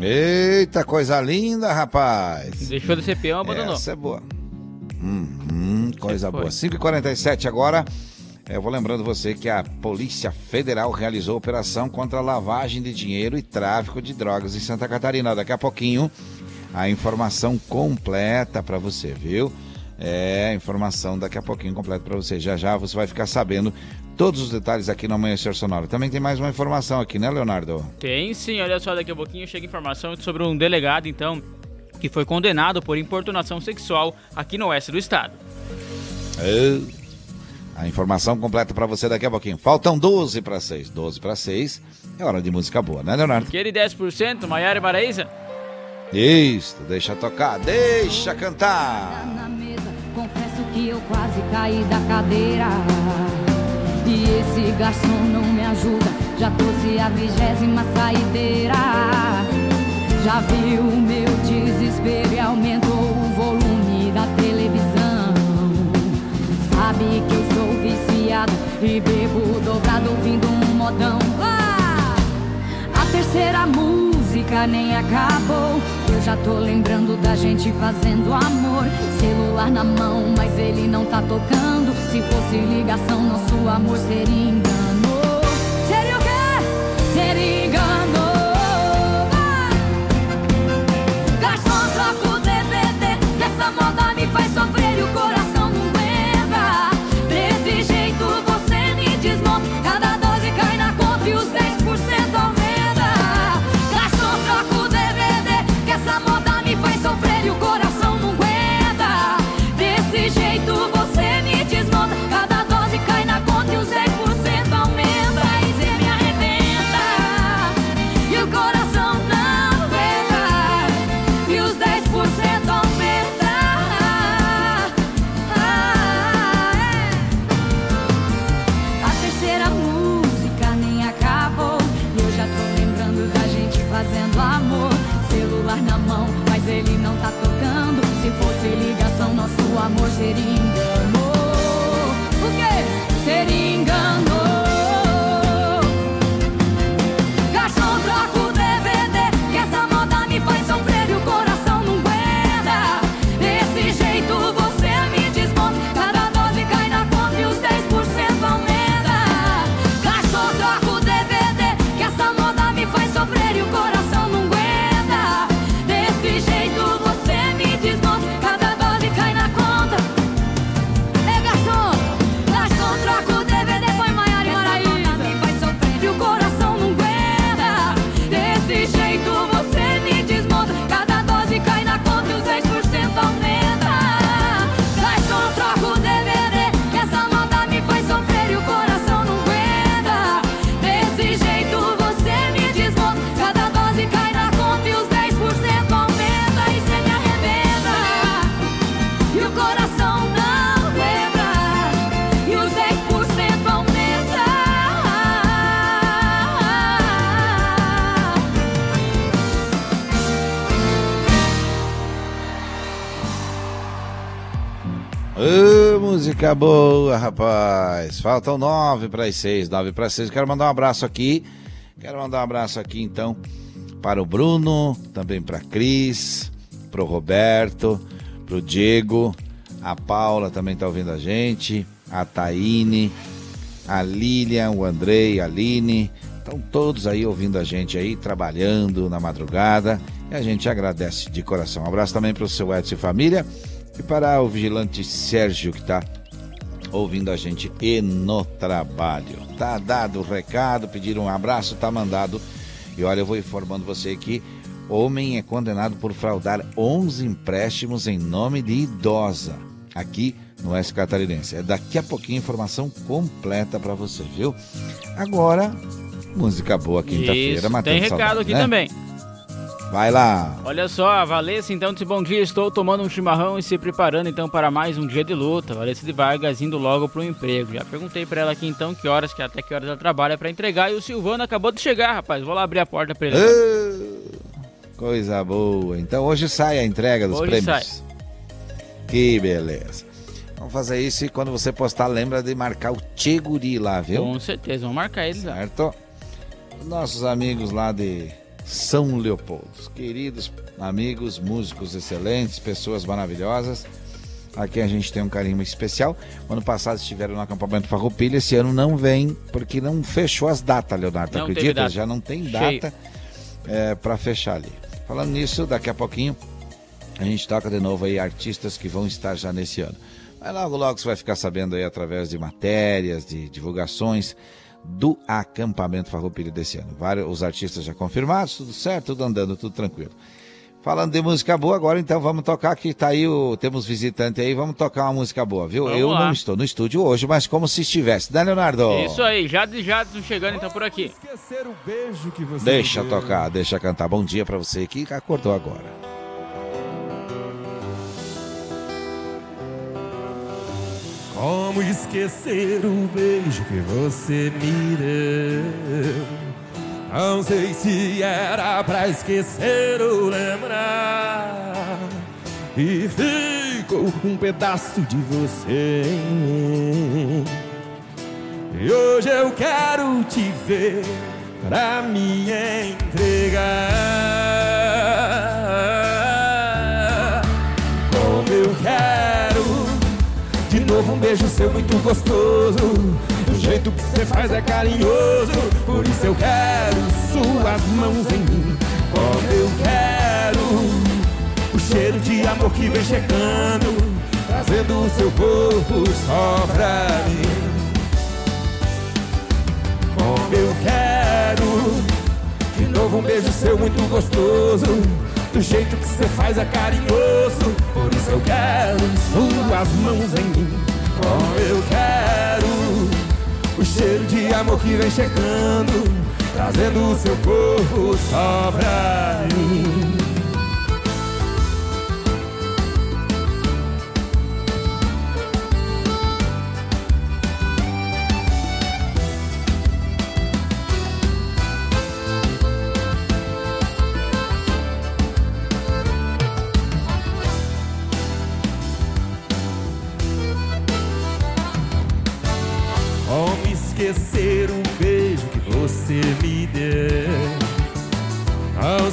Eita, coisa linda, rapaz. Deixou de ser peão, abandonou. Essa é boa. Hum, coisa boa. 5h47 agora. Eu vou lembrando você que a Polícia Federal realizou operação contra lavagem de dinheiro e tráfico de drogas em Santa Catarina. Daqui a pouquinho, a informação completa para você, viu? É, informação daqui a pouquinho completa para você. Já já você vai ficar sabendo todos os detalhes aqui no Amanhecer Sonoro. Também tem mais uma informação aqui, né, Leonardo? Tem sim, olha só, daqui a pouquinho chega informação sobre um delegado, então, que foi condenado por importunação sexual aqui no oeste do estado. É. A informação completa para você daqui a pouquinho. Faltam 12 para 6. 12 para 6 é hora de música boa, né, Leonardo? Aquele 10%, Maiara e Paraísa. Isso, deixa tocar, deixa cantar. Na mesa, confesso que eu quase caí da cadeira. E esse garçom não me ajuda, já trouxe a vigésima saideira. Já viu o meu desespero e aumentou o volume da televisão. Sabe que eu sou viciado e bebo dobrado ouvindo um modão. Ah! A terceira música nem acabou. Eu já tô lembrando da gente fazendo amor. Celular na mão, mas ele não tá tocando. Se fosse ligação, nosso amor seria engano. Seria o quê? Seria engano. Garçom, troca o DVD. Que essa moda me faz sofrer música boa, rapaz. Faltam nove para as seis, nove para seis. Quero mandar um abraço aqui. Quero mandar um abraço aqui, então, para o Bruno, também para Cris, para o Roberto, para o Diego, a Paula também está ouvindo a gente, a Taine, a Lilian, o Andrei, a Aline. Estão todos aí ouvindo a gente aí, trabalhando na madrugada. E a gente agradece de coração. Um abraço também para o seu Edson e família. E para o vigilante Sérgio, que está ouvindo a gente e no trabalho. Tá dado o recado, pediram um abraço, tá mandado. E olha, eu vou informando você que homem é condenado por fraudar 11 empréstimos em nome de idosa, aqui no Oeste Catarinense. É daqui a pouquinho informação completa para você, viu? Agora, música boa quinta-feira, matando tem recado saudade, aqui né? também. Vai lá. Olha só, a Valessa então disse bom dia, estou tomando um chimarrão e se preparando então para mais um dia de luta. Valessa de Vargas indo logo pro emprego. Já perguntei para ela aqui então que horas, que até que horas ela trabalha para entregar e o Silvano acabou de chegar, rapaz. Vou lá abrir a porta para ele. Coisa boa. Então hoje sai a entrega dos Hoje prêmios. Que beleza. Vamos fazer isso e quando você postar, lembra de marcar o Tcheguri lá, viu? Com certeza, vamos marcar eles lá. Certo? Nossos amigos lá de São Leopoldo. Queridos amigos, músicos excelentes, pessoas maravilhosas. Aqui a gente tem um carinho especial. Ano passado estiveram no acampamento Farroupilha, esse ano não vem, porque não fechou as datas, Leonardo. Não acredita? data. Já não tem data é, para fechar ali. Falando nisso, daqui a pouquinho a gente toca de novo aí artistas que vão estar já nesse ano. Mas logo, logo você vai ficar sabendo aí através de matérias, de divulgações do acampamento Farroupilha desse ano. Vários os artistas já confirmados, tudo certo, tudo andando, tudo tranquilo. Falando de música boa, agora então vamos tocar que tá aí o temos visitante aí, vamos tocar uma música boa, viu? Vamos Eu lá. não estou no estúdio hoje, mas como se estivesse, né, Leonardo? Isso aí, já de já chegando então por aqui. beijo que você Deixa tocar, deixa cantar. Bom dia pra você que acordou agora. Como esquecer o beijo que você me deu? Não sei se era pra esquecer ou lembrar. E ficou um pedaço de você em mim. E hoje eu quero te ver pra me entregar. Como eu quero novo um beijo seu muito gostoso. O jeito que você faz é carinhoso. Por isso eu quero suas mãos em mim. Como eu quero o cheiro de amor que vem chegando. Trazendo o seu corpo só pra mim. Como eu quero de novo um beijo seu muito gostoso. Do jeito que você faz é carinhoso. Por isso eu quero suas mãos em mim. Como eu quero o cheiro de amor que vem chegando. Trazendo o seu corpo só pra mim.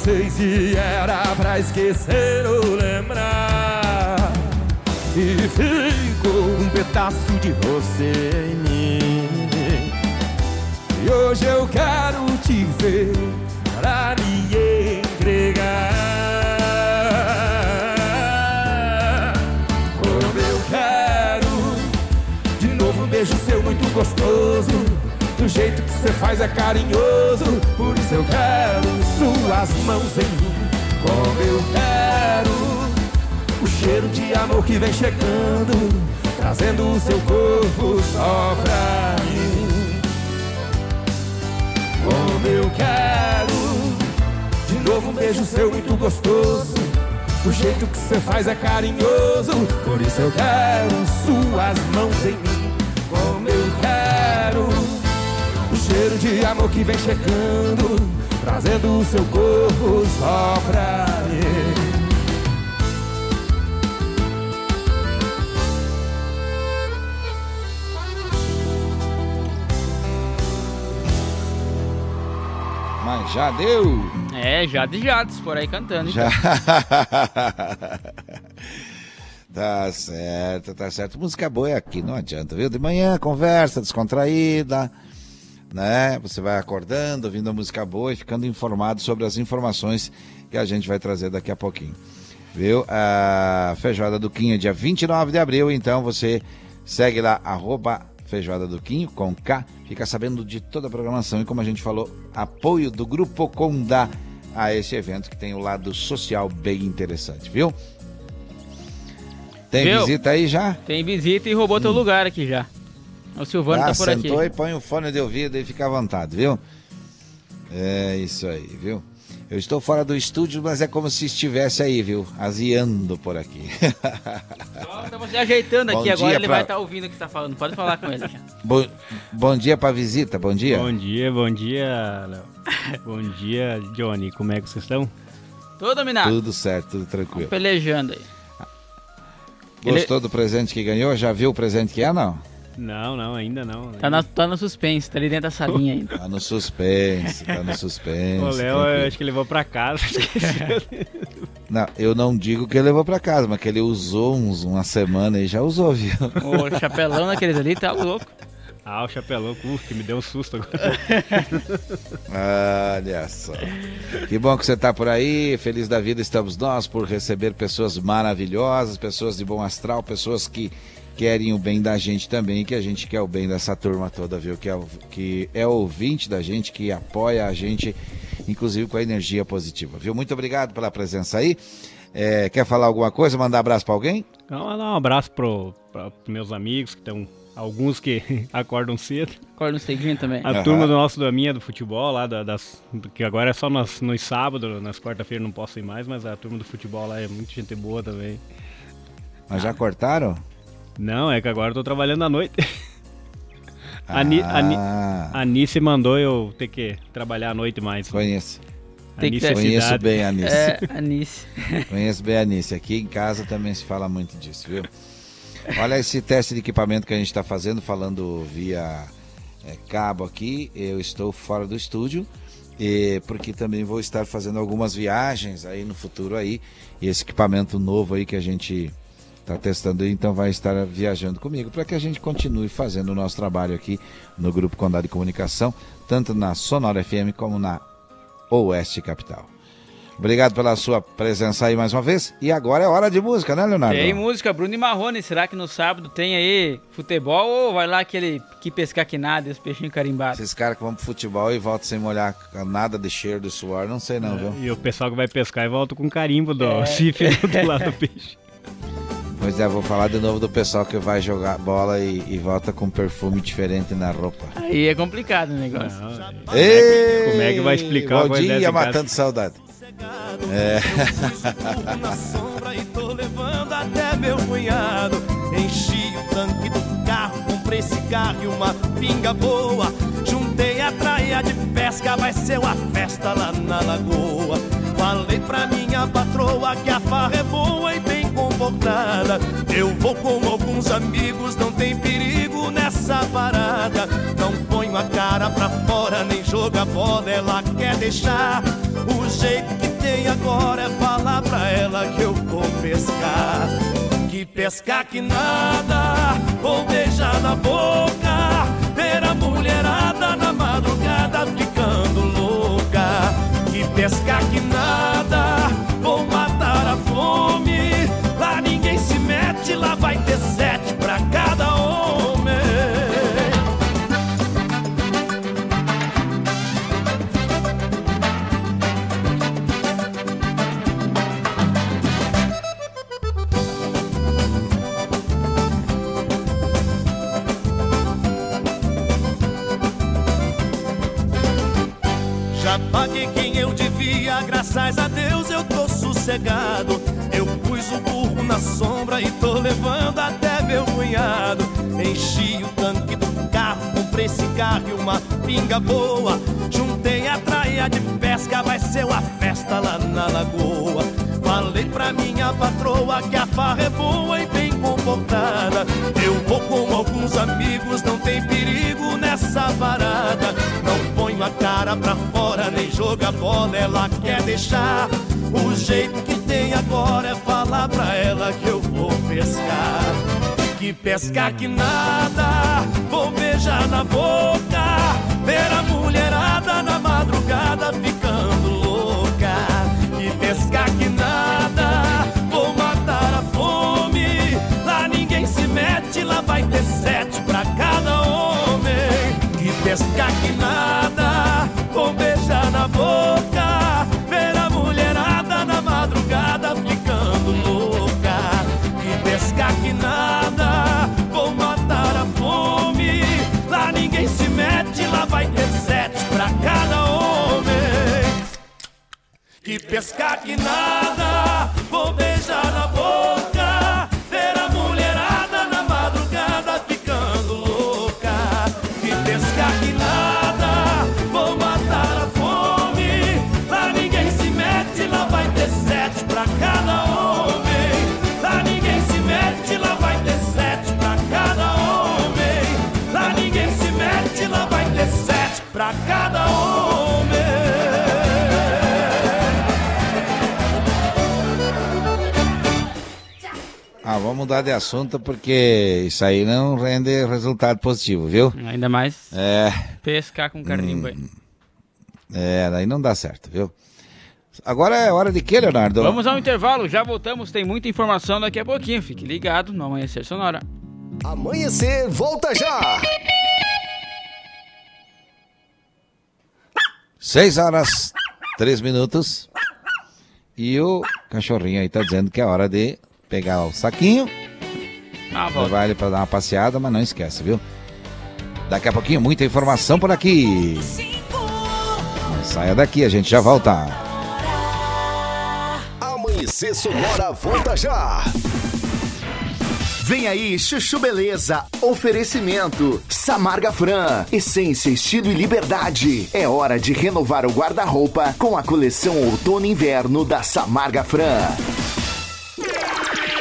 Sei se era pra esquecer ou lembrar. E ficou um pedaço de você em mim. E hoje eu quero te ver pra me entregar. Como eu quero de novo um beijo seu muito gostoso. Do jeito que você faz é carinhoso. Por isso eu quero suas mãos em mim. Como eu quero o cheiro de amor que vem chegando. Trazendo o seu corpo só pra mim. Como eu quero de novo um beijo seu muito gostoso. O jeito que você faz é carinhoso. Por isso eu quero suas mãos em mim. Como eu quero cheiro de amor que vem chegando. Trazendo o seu corpo só pra mim. Mas já deu. É, Jade Jades por aí cantando. Já. então. [laughs] tá certo, tá certo. Música boa é aqui, não adianta, viu? De manhã, conversa descontraída, né? Você vai acordando, ouvindo a música boa e ficando informado sobre as informações que a gente vai trazer daqui a pouquinho. Viu? A Feijoada do Quinho é dia 29 de abril, então você segue lá, arroba Feijoada do Quinho, com K, fica sabendo de toda a programação e como a gente falou, apoio do Grupo Condá a esse evento que tem o lado social bem interessante, viu? Tem Viu? visita aí já? Tem visita e roubou teu lugar aqui já. O Silvano ah, tá por aqui. sentou e põe o fone de ouvido e fica à vontade, viu? É isso aí, viu? Eu estou fora do estúdio, mas é como se estivesse aí, viu? Aziando por aqui. Tá você ajeitando Bom aqui agora, ele pra- vai estar ouvindo o que você tá falando. Pode falar com ele já. [laughs] bom, bom dia pra visita, bom dia. Bom dia, bom dia, Léo. bom dia, Johnny. Como é que vocês estão? Tô dominado. Tudo certo, tudo tranquilo. Pelejando aí. Ele- Gostou do presente que ganhou? Já viu o presente que é, não? Não, não, ainda não. Tá, na, tá no suspense, tá ali dentro da salinha ainda. Tá no suspense, tá no suspense. O Léo, tranquilo. eu acho que ele levou pra casa. [laughs] Não, eu não digo que ele levou pra casa, mas que ele usou uns, uma semana e já usou, viu? O chapelão daqueles ali tá louco. ah, o chapelão, uh, que me deu um susto agora. Olha só. Que bom que você tá por aí. Feliz da vida estamos nós por receber pessoas maravilhosas, pessoas de bom astral, pessoas que querem o bem da gente também, que a gente quer o bem dessa turma toda, viu? Que é, o- que é ouvinte da gente, que apoia a gente, inclusive com a energia positiva, viu? Muito obrigado pela presença aí. É, quer falar alguma coisa? Mandar abraço pra alguém? Então, mandar um abraço pro, para meus amigos, que estão. Alguns que [laughs] acordam cedo. Acordam cedinho também. A Aham. turma do nosso da minha do futebol, lá da- das. Que agora é só nos, nos sábados, nas quarta-feiras não posso ir mais, mas a turma do futebol lá é muito gente boa também. Mas já cortaram? Não, é que agora eu tô trabalhando à noite. [laughs] A, Ni, a, Ni, Ah. a Nice mandou eu ter que trabalhar à noite mais. Conheço. A Tem que Nice ter- é Conheço bem a Nice. É, Anice. [laughs] Conheço bem a Nice. Aqui em casa também se fala muito disso, viu? Olha esse teste de equipamento que a gente está fazendo, falando via é, cabo aqui. Eu estou fora do estúdio, e, porque também vou estar fazendo algumas viagens aí no futuro aí. E esse equipamento novo aí que a gente está testando, aí, então vai estar viajando comigo para que a gente continue fazendo o nosso trabalho aqui no Grupo Condado de Comunicação, tanto na Sonora FM como na Oeste Capital. Obrigado pela sua presença aí mais uma vez. E agora é hora de música, né, Leonardo? Tem música, Bruno e Marrone. Será que no sábado tem aí futebol ou vai lá aquele que pescar que nada, esse peixinho carimbado? Esses caras que vão pro futebol e voltam sem molhar nada de cheiro de suor, não sei não, viu? E o pessoal que vai pescar e volta com carimbo do É. [laughs] cifre do lado do peixe. [laughs] Pois é, vou falar de novo do pessoal que vai jogar bola e, e volta com perfume diferente na roupa. Aí é complicado o negócio. Ei, como é que vai explicar uma coisa Valdinho dessa ia em casa? matando saudade. É. na sombra tô levando até meu cunhado. Enchi o tanque do carro, comprei cigarro e uma pinga boa. Juntei a traia de pesca, vai ser uma festa lá na lagoa. Falei pra minha patroa que a farra é boa e bem Eu vou com alguns amigos, não tem perigo nessa parada. Não ponho a cara pra fora, nem joga bola, ela quer deixar. O jeito que tem agora é falar pra ela que eu vou pescar. Que pescar que nada, vou beijar na boca. Ver a mulherada na madrugada ficando louca. Que pescar que sossegado. Eu pus o burro na sombra e tô levando até meu cunhado. Enchi o tanque do carro, comprei cigarro e uma pinga boa. Juntei a traia de pesca, vai ser uma festa lá na lagoa. Falei pra minha patroa que a farra é boa e bem comportada. Eu vou com alguns amigos, não tem perigo nessa parada. Não a cara pra fora, nem joga bola, ela quer deixar. O jeito que tem agora é falar pra ela que eu vou pescar. Que pescar que nada, vou beijar na boca. Ver a mulherada na madrugada ficando louca. Que pescar que nada, vou matar a fome. Lá ninguém se mete, lá vai ter sete pra cada homem. Que pescar que nada, Pescar que nada, vou beijar na boca. Vamos mudar de assunto porque isso aí não rende resultado positivo, viu? Ainda mais É. pescar com carimbo aí. É, daí não dá certo, viu? Agora é hora de quê, Leonardo? Vamos ao intervalo, já voltamos, tem muita informação daqui a pouquinho. Fique ligado no Amanhecer Sonora. Amanhecer, volta já! 6 horas, 3 minutos. E o cachorrinho aí tá dizendo que é hora de pegar o saquinho, Ah, levar ele pra dar uma passeada, mas não esquece, viu? Daqui a pouquinho, muita informação por aqui. Não saia daqui, a gente já volta. Amanhecer Sonora, volta já! Vem aí, Chuchu Beleza. Oferecimento. Samarga Fran. Essência, estilo e liberdade. É hora de renovar o guarda-roupa com a coleção Outono e Inverno da Samarga Fran.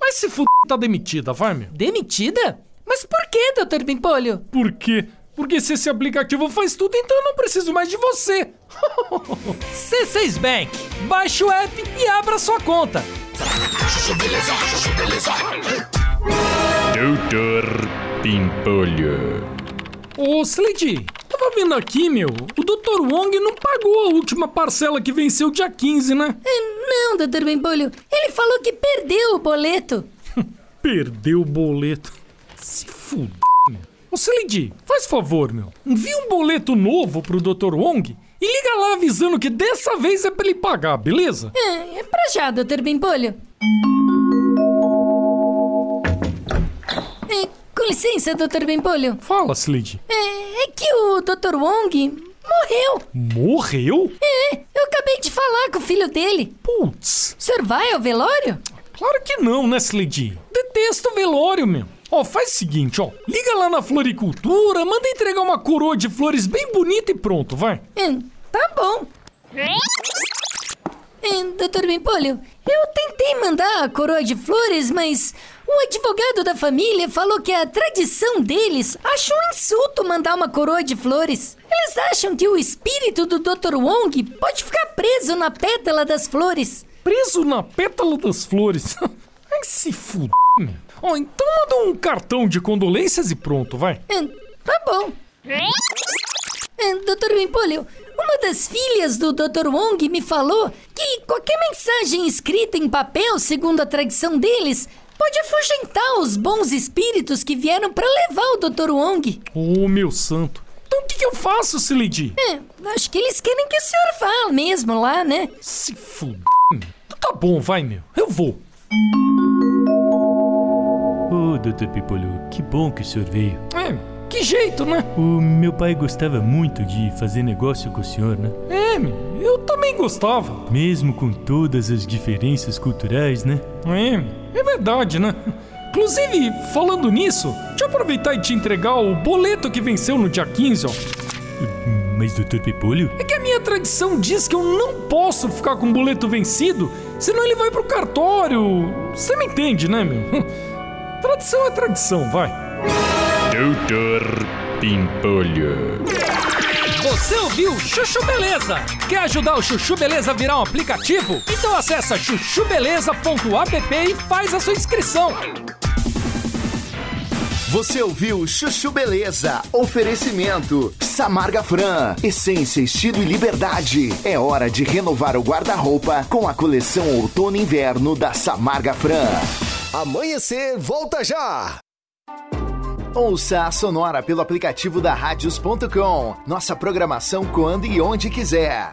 Mas se fuder, tá demitida, vai, meu. Demitida? Mas por que, Dr. Bimpolho? Por quê? Porque se esse aplicativo faz tudo, então eu não preciso mais de você. [laughs] C6 Bank. Baixe o app e abra sua conta. Doutor Pimpolho. Ô, Slade, tava vendo aqui, meu. O Dr. Wong não pagou a última parcela que venceu dia 15, né? Não, Dr. Bimpolho. Ele falou que perdeu o boleto. [laughs] Perdeu o boleto. Se fuder, meu. Ô, Slade, faz favor, meu. Envia um boleto novo pro Dr. Wong e liga lá avisando que dessa vez é pra ele pagar, beleza? É, é pra já, Dr. Bimpolho. Licença, Dr. Bimpolho. Fala, Slade. É, é que o Dr. Wong morreu. Morreu? É, eu acabei de falar com o filho dele. Putz. O senhor vai ao velório? Claro que não, né, Slade? Detesto velório, meu. Ó, faz o seguinte, ó. Liga lá na floricultura, manda entregar uma coroa de flores bem bonita e pronto, vai. É, tá bom. É, Dr. Bimpolho, eu tentei mandar a coroa de flores, mas o advogado da família falou que a tradição deles acha um insulto mandar uma coroa de flores. Eles acham que o espírito do Dr. Wong pode ficar preso na pétala das flores. Preso na pétala das flores? [laughs] Ai, se fuder, meu. Ó, então manda um cartão de condolências e pronto, vai. É, tá bom. É, Dr. Bimpolho, uma das filhas do Dr. Wong me falou que qualquer mensagem escrita em papel, segundo a tradição deles, pode afugentar os bons espíritos que vieram pra levar o Dr. Wong. Ô, meu santo. Então o que, que eu faço, Silidi? É, acho que eles querem que o senhor vá mesmo lá, né? Se fuder, meu. Então tá bom, vai, meu. Eu vou. Ô, doutor Pipolho, que bom que o senhor veio. É, que jeito, né? O meu pai gostava muito de fazer negócio com o senhor, né? É, eu também gostava. Mesmo com todas as diferenças culturais, né? É, é verdade, né? Inclusive, falando nisso, deixa eu aproveitar e te entregar o boleto que venceu no dia 15, ó. Mas, doutor Pipolho? É que a minha tradição diz que eu não posso ficar com o boleto vencido, senão ele vai pro cartório. Você me entende, né, meu? Tradição é tradição, vai. Doutor Pimpolho. Você ouviu Chuchu Beleza? Quer ajudar o Chuchu Beleza a virar um aplicativo? Então acessa chuchubeleza.app e faz a sua inscrição. Você ouviu Chuchu Beleza? Oferecimento Samarga Fran. Essência, estilo e liberdade. É hora de renovar o guarda-roupa com a coleção Outono e Inverno da Samarga Fran. Amanhecer, volta já! Ouça a Sonora pelo aplicativo da Radios.com. Nossa programação quando e onde quiser.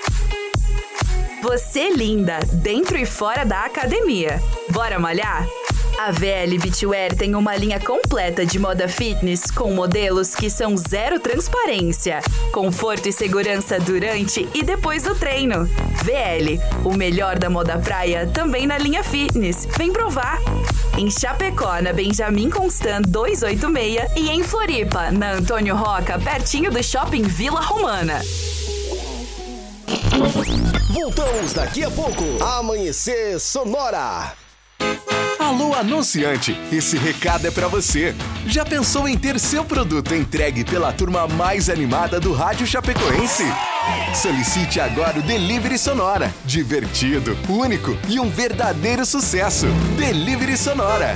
Você linda, dentro e fora da academia. Bora malhar? A VL Beachwear tem uma linha completa de moda fitness com modelos que são zero transparência, conforto e segurança durante e depois do treino. VL, o melhor da moda praia também na linha fitness. Vem provar! Em Chapecó, na Benjamin Constant 286 e em Floripa, na Antônio Roca, pertinho do Shopping Vila Romana. Voltamos daqui a pouco. Amanhecer Sonora. Alô, anunciante! Esse recado é pra você. Já pensou em ter seu produto entregue pela turma mais animada do Rádio Chapecoense? Solicite agora o Delivery Sonora. Divertido, único e um verdadeiro sucesso. Delivery Sonora.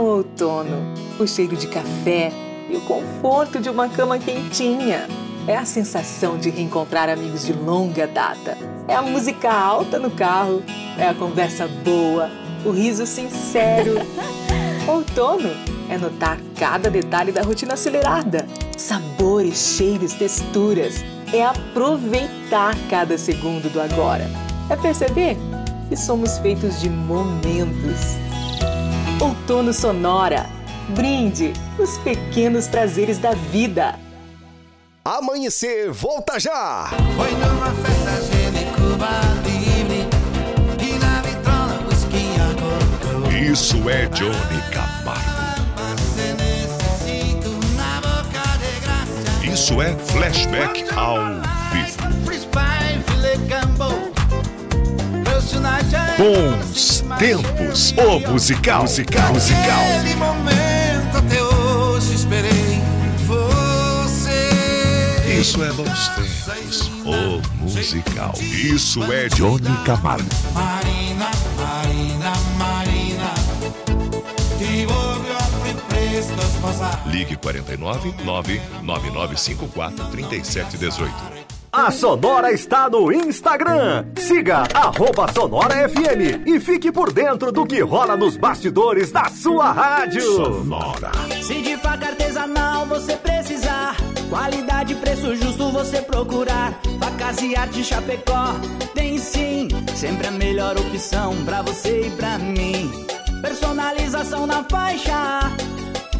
Ah, outono! O cheiro de café e o conforto de uma cama quentinha. É a sensação de reencontrar amigos de longa data. É a música alta no carro. É a conversa boa. O riso sincero. [laughs] Outono é notar cada detalhe da rotina acelerada. Sabores, cheiros, texturas. É aproveitar cada segundo do agora. É perceber que somos feitos de momentos. Outono Sonora. Brinde os pequenos prazeres da vida. Amanhecer, volta já! Foi numa festa E Isso é Johnny Camargo. Você necessito na boca de graça Isso é flashback ao vivo. Bons tempos. O musical. Musical. Musical. Naquele momento até hoje esperei você Isso é bons tempos. O musical. Isso é Johnny Camargo. Marina, Marina, Marina Ligue 49 99954 3718. A Sonora está no Instagram. Siga arroba Sonora FM e fique por dentro do que rola nos bastidores da sua rádio. Sonora. Se de faca artesanal você precisar, qualidade e preço justo você procurar. Facas e arte Chapecó tem sim, sempre a melhor opção pra você e pra mim. Personalização na faixa.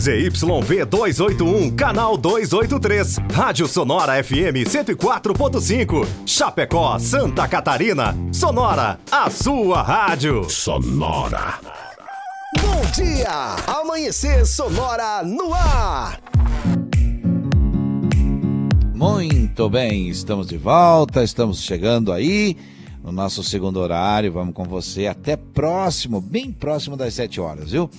ZYV 281, canal 283. Rádio Sonora FM 104.5. Chapecó, Santa Catarina. Sonora, a sua rádio. Sonora. Bom dia! Amanhecer Sonora no ar! Muito bem, estamos de volta, estamos chegando aí no nosso segundo horário. Vamos com você até próximo, bem próximo das 7 horas, viu?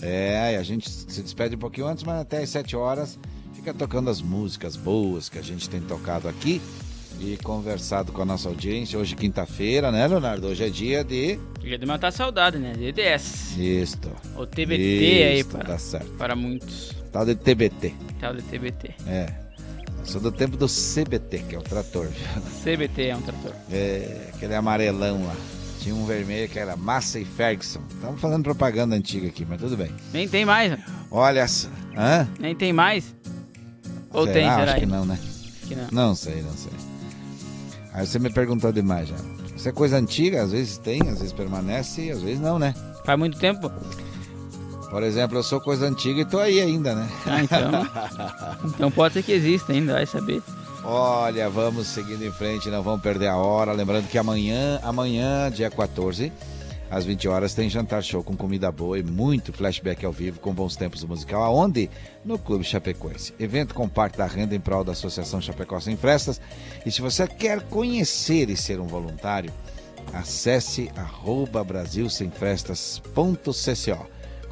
É, e a gente se despede um pouquinho antes, mas até as 7 horas fica tocando as músicas boas que a gente tem tocado aqui e conversado com a nossa audiência. Hoje, quinta-feira, né, Leonardo? Hoje é dia de. Dia de matar a saudade, né? DDS. Isto. O TBT aí Isto, para, tá certo. para muitos. Tal de TBT. Tal de TBT. É. Sou do tempo do CBT, que é o trator. CBT é um trator. É, aquele amarelão lá. Tinha um vermelho que era Massa e Ferguson. Estamos falando propaganda antiga aqui, mas tudo bem. Nem tem mais. né? Olha só. Hã? Nem tem mais. Ou Será? tem, será? Acho que aí? não, né? Acho que não. Não sei, não sei. Aí você me perguntou demais já. Isso é coisa antiga, às vezes tem, às vezes permanece, às vezes não, né? Faz muito tempo? Por exemplo, eu sou coisa antiga e tô aí ainda, né? Ah, então. [laughs] então pode ser que exista ainda, vai saber. Olha, vamos seguindo em frente, não vamos perder a hora. Lembrando que amanhã, amanhã, dia 14, às 20 horas, tem jantar show com comida boa e muito flashback ao vivo com bons tempos do musical. Aonde? No Clube Chapecoense. Evento com parte da renda em prol da Associação Chapecó Sem Frestas. E se você quer conhecer e ser um voluntário, acesse arroba.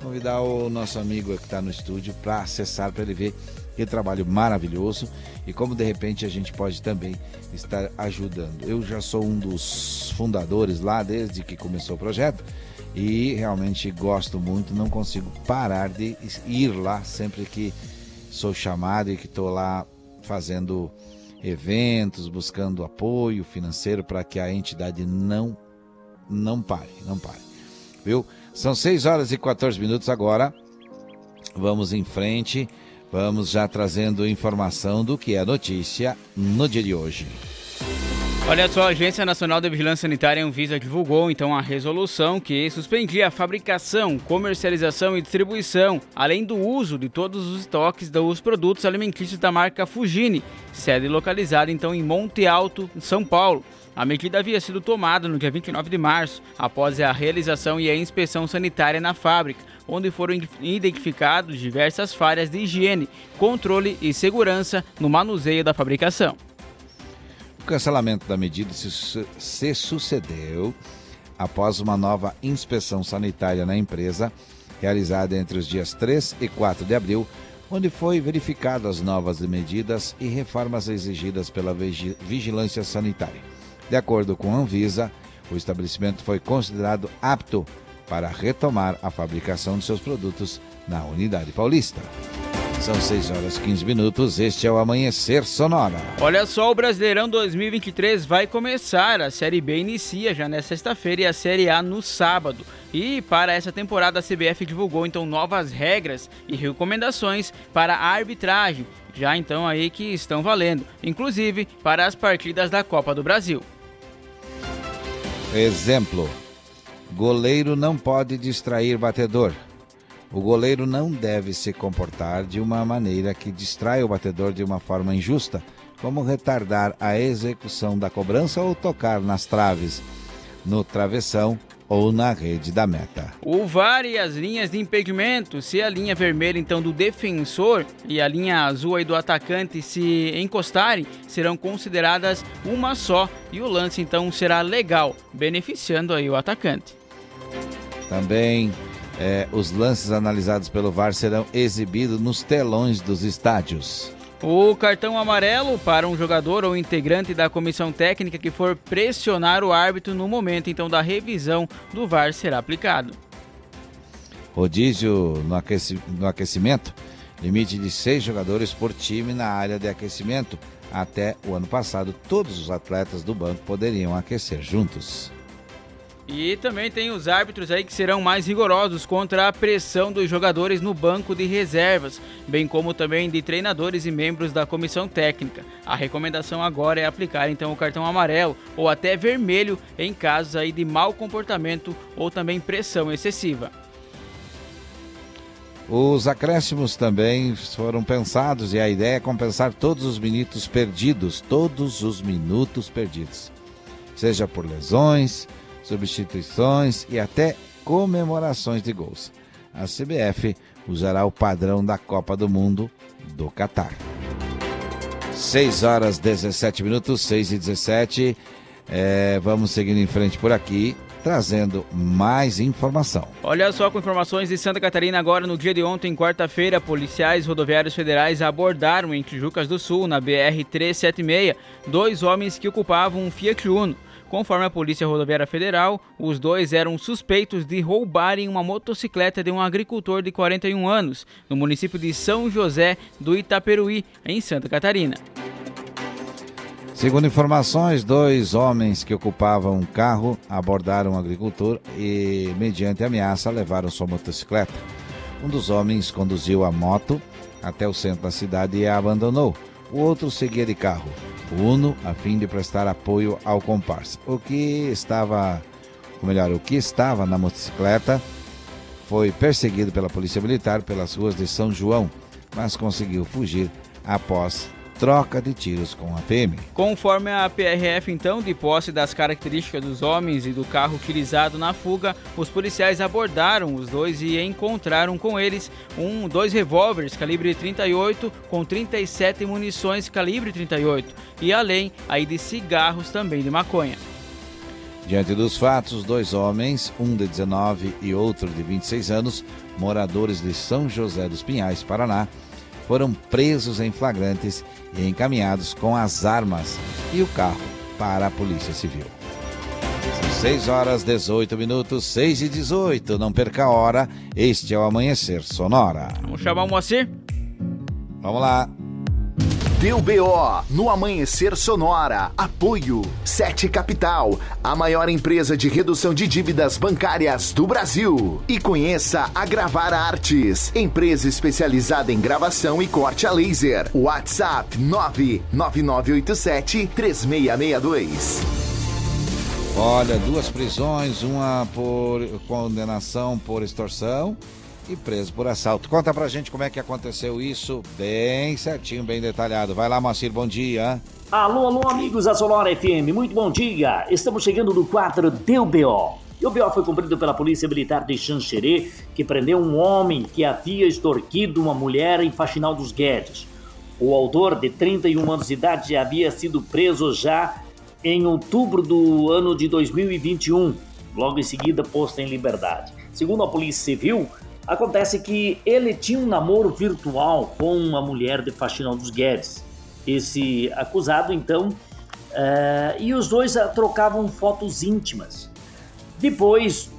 Convidar o nosso amigo que está no estúdio para acessar, para ele ver que trabalho maravilhoso e como de repente a gente pode também estar ajudando. Eu já sou um dos fundadores lá desde que começou o projeto e realmente gosto muito, não consigo parar de ir lá sempre que sou chamado e que estou lá fazendo eventos, buscando apoio financeiro para que a entidade não não pare, não pare. Viu? São 6 horas e 14 minutos agora. Vamos em frente. Vamos já trazendo informação do que é notícia no dia de hoje. Olha só, a Agência Nacional de Vigilância Sanitária Anvisa divulgou então a resolução que suspendia a fabricação, comercialização e distribuição, além do uso de todos os estoques dos produtos alimentícios da marca Fugini, sede localizada então em Monte Alto, São Paulo. A medida havia sido tomada no dia 29 de março, após a realização e a inspeção sanitária na fábrica, onde foram identificados diversas falhas de higiene, controle e segurança no manuseio da fabricação. O cancelamento da medida se, se sucedeu após uma nova inspeção sanitária na empresa, realizada entre os dias 3 e 4 de abril, onde foi verificado as novas medidas e reformas exigidas pela vigi- vigilância sanitária. De acordo com a Anvisa, o estabelecimento foi considerado apto para retomar a fabricação de seus produtos na unidade paulista. São 6 horas e 15 minutos, este é o Amanhecer Sonora. Olha só, o Brasileirão 2023 vai começar. A Série B inicia já nesta sexta-feira e a Série A no sábado. E para essa temporada a CBF divulgou então novas regras e recomendações para a arbitragem, já então aí que estão valendo, inclusive para as partidas da Copa do Brasil. Exemplo: goleiro não pode distrair batedor. O goleiro não deve se comportar de uma maneira que distrai o batedor de uma forma injusta, como retardar a execução da cobrança ou tocar nas traves, no travessão ou na rede da meta. O VAR e as linhas de impedimento, se a linha vermelha então do defensor e a linha azul aí do atacante se encostarem, serão consideradas uma só e o lance então será legal, beneficiando aí o atacante. Também eh, os lances analisados pelo VAR serão exibidos nos telões dos estádios. O cartão amarelo para um jogador ou integrante da comissão técnica que for pressionar o árbitro no momento então da revisão do VAR será aplicado. Rodízio no, aqueci- no aquecimento, limite de seis jogadores por time na área de aquecimento. Até o ano passado, todos os atletas do banco poderiam aquecer juntos. E também tem os árbitros aí que serão mais rigorosos contra a pressão dos jogadores no banco de reservas, bem como também de treinadores e membros da comissão técnica. A recomendação agora é aplicar então o cartão amarelo ou até vermelho em casos aí de mau comportamento ou também pressão excessiva. Os acréscimos também foram pensados e a ideia é compensar todos os minutos perdidos, todos os minutos perdidos, seja por lesões, substituições e até comemorações de gols. A CBF usará o padrão da Copa do Mundo do Catar. 6 horas 17 minutos, 6 e 17. É, vamos seguindo em frente por aqui, trazendo mais informação. Olha só com informações de Santa Catarina agora no dia de ontem, quarta-feira, policiais rodoviários federais abordaram em Tijucas do Sul, na BR 376, dois homens que ocupavam um Fiat Uno. Conforme a Polícia Rodoviária Federal, os dois eram suspeitos de roubarem uma motocicleta de um agricultor de 41 anos, no município de São José do Itaperuí, em Santa Catarina. Segundo informações, dois homens que ocupavam um carro abordaram um agricultor e, mediante ameaça, levaram sua motocicleta. Um dos homens conduziu a moto até o centro da cidade e a abandonou. O outro seguia de carro, Uno, a fim de prestar apoio ao comparsa. O que estava, ou melhor, o que estava na motocicleta foi perseguido pela polícia militar pelas ruas de São João, mas conseguiu fugir após troca de tiros com a PM. Conforme a PRF, então, de posse das características dos homens e do carro utilizado na fuga, os policiais abordaram os dois e encontraram com eles um, dois revólveres calibre 38 com 37 munições calibre 38 e além aí de cigarros também de maconha. Diante dos fatos, dois homens, um de 19 e outro de 26 anos, moradores de São José dos Pinhais, Paraná, foram presos em flagrantes e encaminhados com as armas e o carro para a Polícia Civil. São 6 horas 18 minutos, 6 e 18. Não perca a hora, este é o Amanhecer Sonora. Vamos chamar o Moacir? Vamos lá. Deu BO no Amanhecer Sonora. Apoio Sete Capital, a maior empresa de redução de dívidas bancárias do Brasil. E conheça a Gravar Artes, empresa especializada em gravação e corte a laser. WhatsApp 99987 3662. Olha, duas prisões, uma por condenação por extorsão e preso por assalto. Conta pra gente como é que aconteceu isso, bem certinho, bem detalhado. Vai lá, Macir, bom dia. Alô, alô, amigos da Sonora FM, muito bom dia. Estamos chegando no quadro Deu BO. E o BO foi cumprido pela Polícia Militar de Xanxerê, que prendeu um homem que havia extorquido uma mulher em Faxinal dos Guedes. O autor, de 31 anos de idade, havia sido preso já em outubro do ano de 2021, logo em seguida posto em liberdade. Segundo a Polícia Civil, Acontece que ele tinha um namoro virtual com uma mulher de Faxinal dos Guedes. Esse acusado, então, uh, e os dois uh, trocavam fotos íntimas. Depois,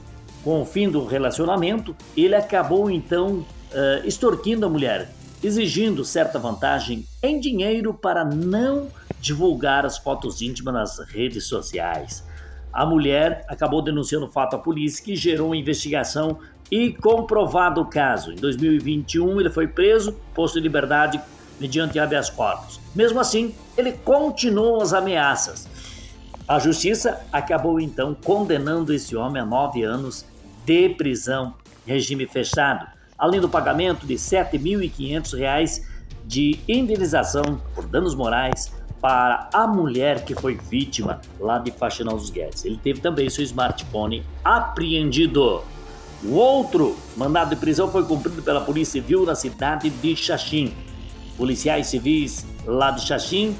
com o fim do relacionamento, ele acabou então uh, extorquindo a mulher, exigindo certa vantagem em dinheiro para não divulgar as fotos íntimas nas redes sociais. A mulher acabou denunciando o fato à polícia, que gerou uma investigação e comprovado o caso. Em 2021, ele foi preso, posto em liberdade mediante habeas corpus. Mesmo assim, ele continuou as ameaças. A justiça acabou então condenando esse homem a nove anos de prisão, regime fechado, além do pagamento de R$ 7.500 de indenização por danos morais para a mulher que foi vítima lá de Faxinal dos Guedes. Ele teve também seu smartphone apreendido. O outro mandado de prisão foi cumprido pela Polícia Civil na cidade de Xaxim. Policiais civis lá de Xaxim,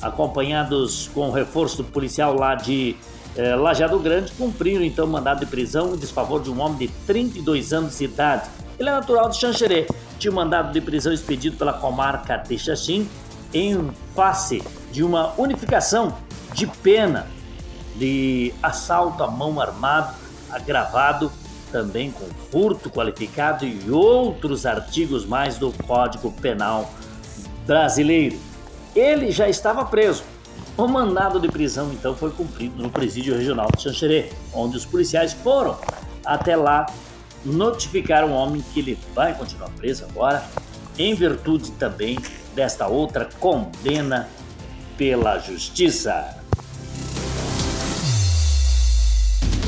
acompanhados com o reforço policial lá de eh, Lajeado Grande, cumpriram então o mandado de prisão em desfavor de um homem de 32 anos de idade. Ele é natural de Xanxerê. Tinha mandado de prisão expedido pela comarca de Xaxim em face de uma unificação de pena de assalto à mão armado agravado também com furto qualificado e outros artigos mais do Código Penal brasileiro. Ele já estava preso. O mandado de prisão então foi cumprido no presídio regional de Xanxerê, onde os policiais foram até lá notificar o homem que ele vai continuar preso agora, em virtude também desta outra condena pela justiça.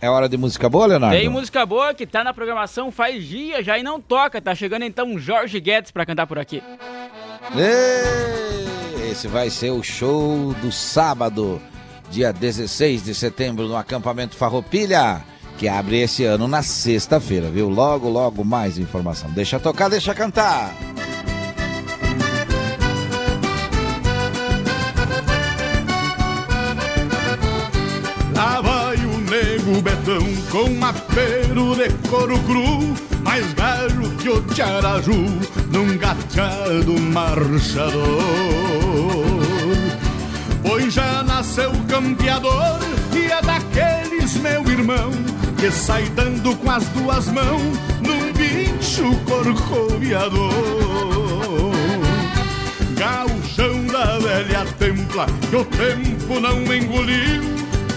É hora de música boa, Leonardo? Tem música boa que tá na programação faz dia já e não toca. Tá chegando então Jorge Guedes pra cantar por aqui. Esse vai ser o show do sábado, dia 16 de setembro, no acampamento Farroupilha, que abre esse ano na sexta-feira, viu? Logo, logo mais informação. Deixa tocar, deixa cantar. Lá vai o nego betão com apero de couro cru, mais velho que o tiaraju num gateado marchador. Pois já nasceu campeador e é daqueles, meu irmão, que sai dando com as duas mãos num bicho corcoviador. Gauchão da velha templa, que o tempo não engoliu,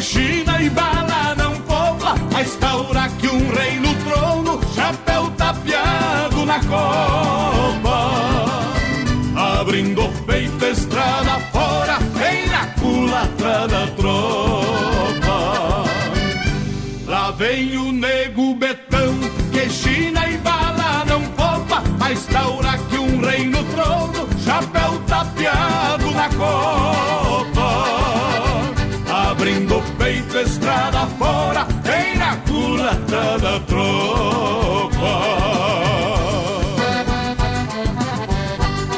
que China e bala não poupa, mas taura que um rei no trono, chapéu tapeado na copa. Abrindo peito, estrada fora, vem na culatra da tropa. Lá vem o nego betão, que China e bala não poupa, mas taura que um rei no trono, chapéu tapeado na copa. Estrada fora, vem na culatra da tropa.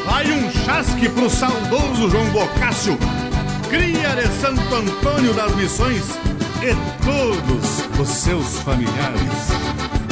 Vai um chasque pro saudoso João Bocácio, cria de Santo Antônio das Missões e todos os seus familiares.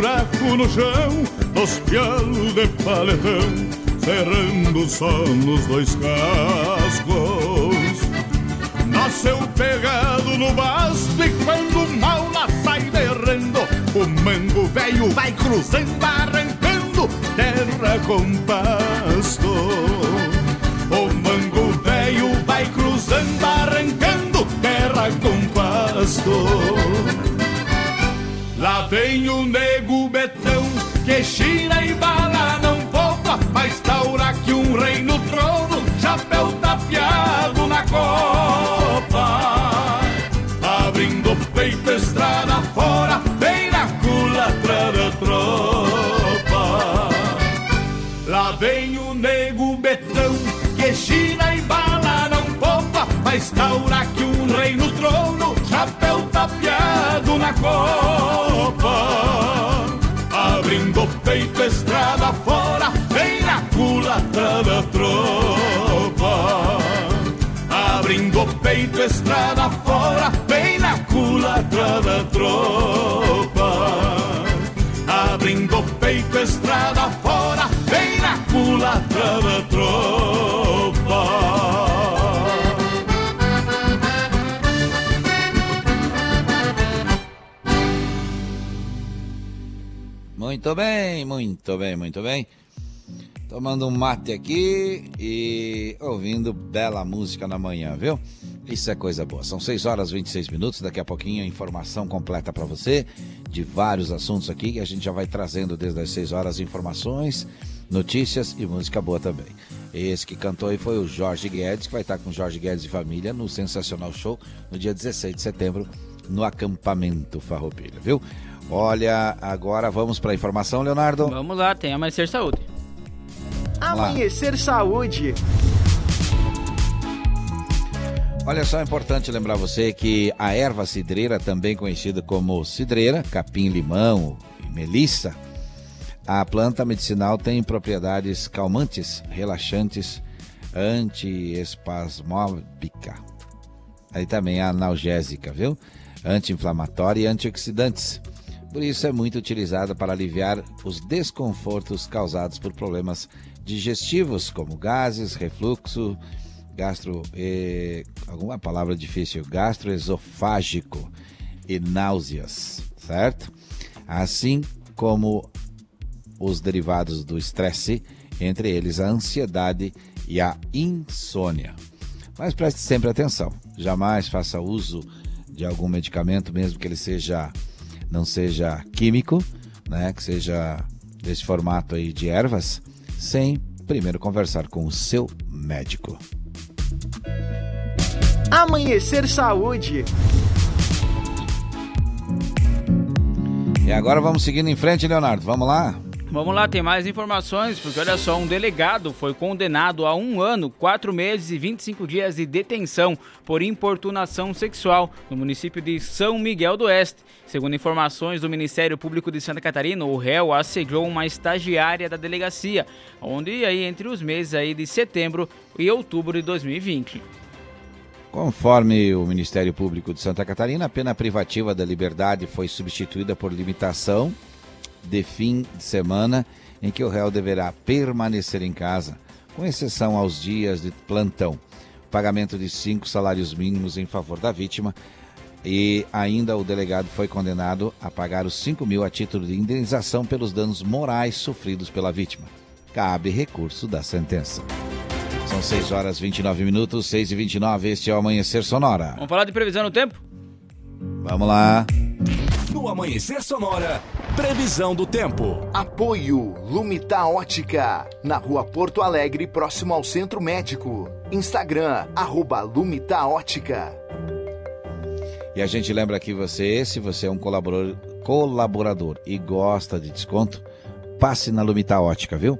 buraco no chão Dos pialos de paletão Cerrando só nos dois cascos. Nasceu pegado no basto E quando mal lá sai derrendo O mango velho vai cruzando Arrancando terra com pasto. O mango velho vai cruzando Arrancando terra com pasto Vem o nego betão Que China e bala não poupa Mas taura que um rei no trono Chapéu tapeado na copa. Abrindo o peito, estrada fora Bem na culatra da tropa. Lá vem o nego betão Que China e bala não poupa Mas taura que um rei no trono Chapéu tapeado na copa. Abrindo o peito, estrada fora Vem na culatra da tropa. Abrindo o peito, estrada fora Vem na culatra da tropa. Abrindo o peito, estrada fora Vem na culatra da tropa Muito bem, muito bem, muito bem. Tomando um mate aqui e ouvindo bela música na manhã, viu? Isso é coisa boa. São 6 horas e 26 minutos. Daqui a pouquinho, informação completa para você de vários assuntos aqui que a gente já vai trazendo desde as 6 horas informações, notícias e música boa também. Esse que cantou aí foi o Jorge Guedes, que vai estar com Jorge Guedes e família no Sensacional Show no dia 16 de setembro no acampamento Farroupilha, viu? Olha, agora vamos para a informação, Leonardo. Vamos lá, tem Amanhecer Saúde. Amanhecer Saúde. Olha só, é importante lembrar você que a erva cidreira, também conhecida como cidreira, capim-limão e melissa, a planta medicinal tem propriedades calmantes, relaxantes, antiespasmódica. Aí também a analgésica, viu? Anti-inflamatória e antioxidantes. Por isso é muito utilizada para aliviar os desconfortos causados por problemas digestivos, como gases, refluxo, gastro. eh, alguma palavra difícil, gastroesofágico e náuseas, certo? Assim como os derivados do estresse, entre eles a ansiedade e a insônia. Mas preste sempre atenção, jamais faça uso de algum medicamento, mesmo que ele seja não seja químico, né, que seja desse formato aí de ervas, sem primeiro conversar com o seu médico. Amanhecer Saúde. E agora vamos seguindo em frente, Leonardo. Vamos lá? Vamos lá, tem mais informações, porque olha só, um delegado foi condenado a um ano, quatro meses e 25 dias de detenção por importunação sexual no município de São Miguel do Oeste. Segundo informações do Ministério Público de Santa Catarina, o réu assediou uma estagiária da delegacia, onde aí entre os meses aí de setembro e outubro de 2020. Conforme o Ministério Público de Santa Catarina, a pena privativa da liberdade foi substituída por limitação de fim de semana em que o réu deverá permanecer em casa, com exceção aos dias de plantão, pagamento de cinco salários mínimos em favor da vítima e ainda o delegado foi condenado a pagar os 5 mil a título de indenização pelos danos morais sofridos pela vítima. Cabe recurso da sentença. São 6 horas 29 minutos, 6 e 29 este é o Amanhecer Sonora. Vamos falar de previsão no tempo? Vamos lá. No Amanhecer Sonora, previsão do tempo. Apoio Lumita Ótica, na rua Porto Alegre, próximo ao Centro Médico. Instagram, arroba Lumita Ótica. E a gente lembra que você, se você é um colaborador, colaborador e gosta de desconto, passe na Lumita Ótica, viu?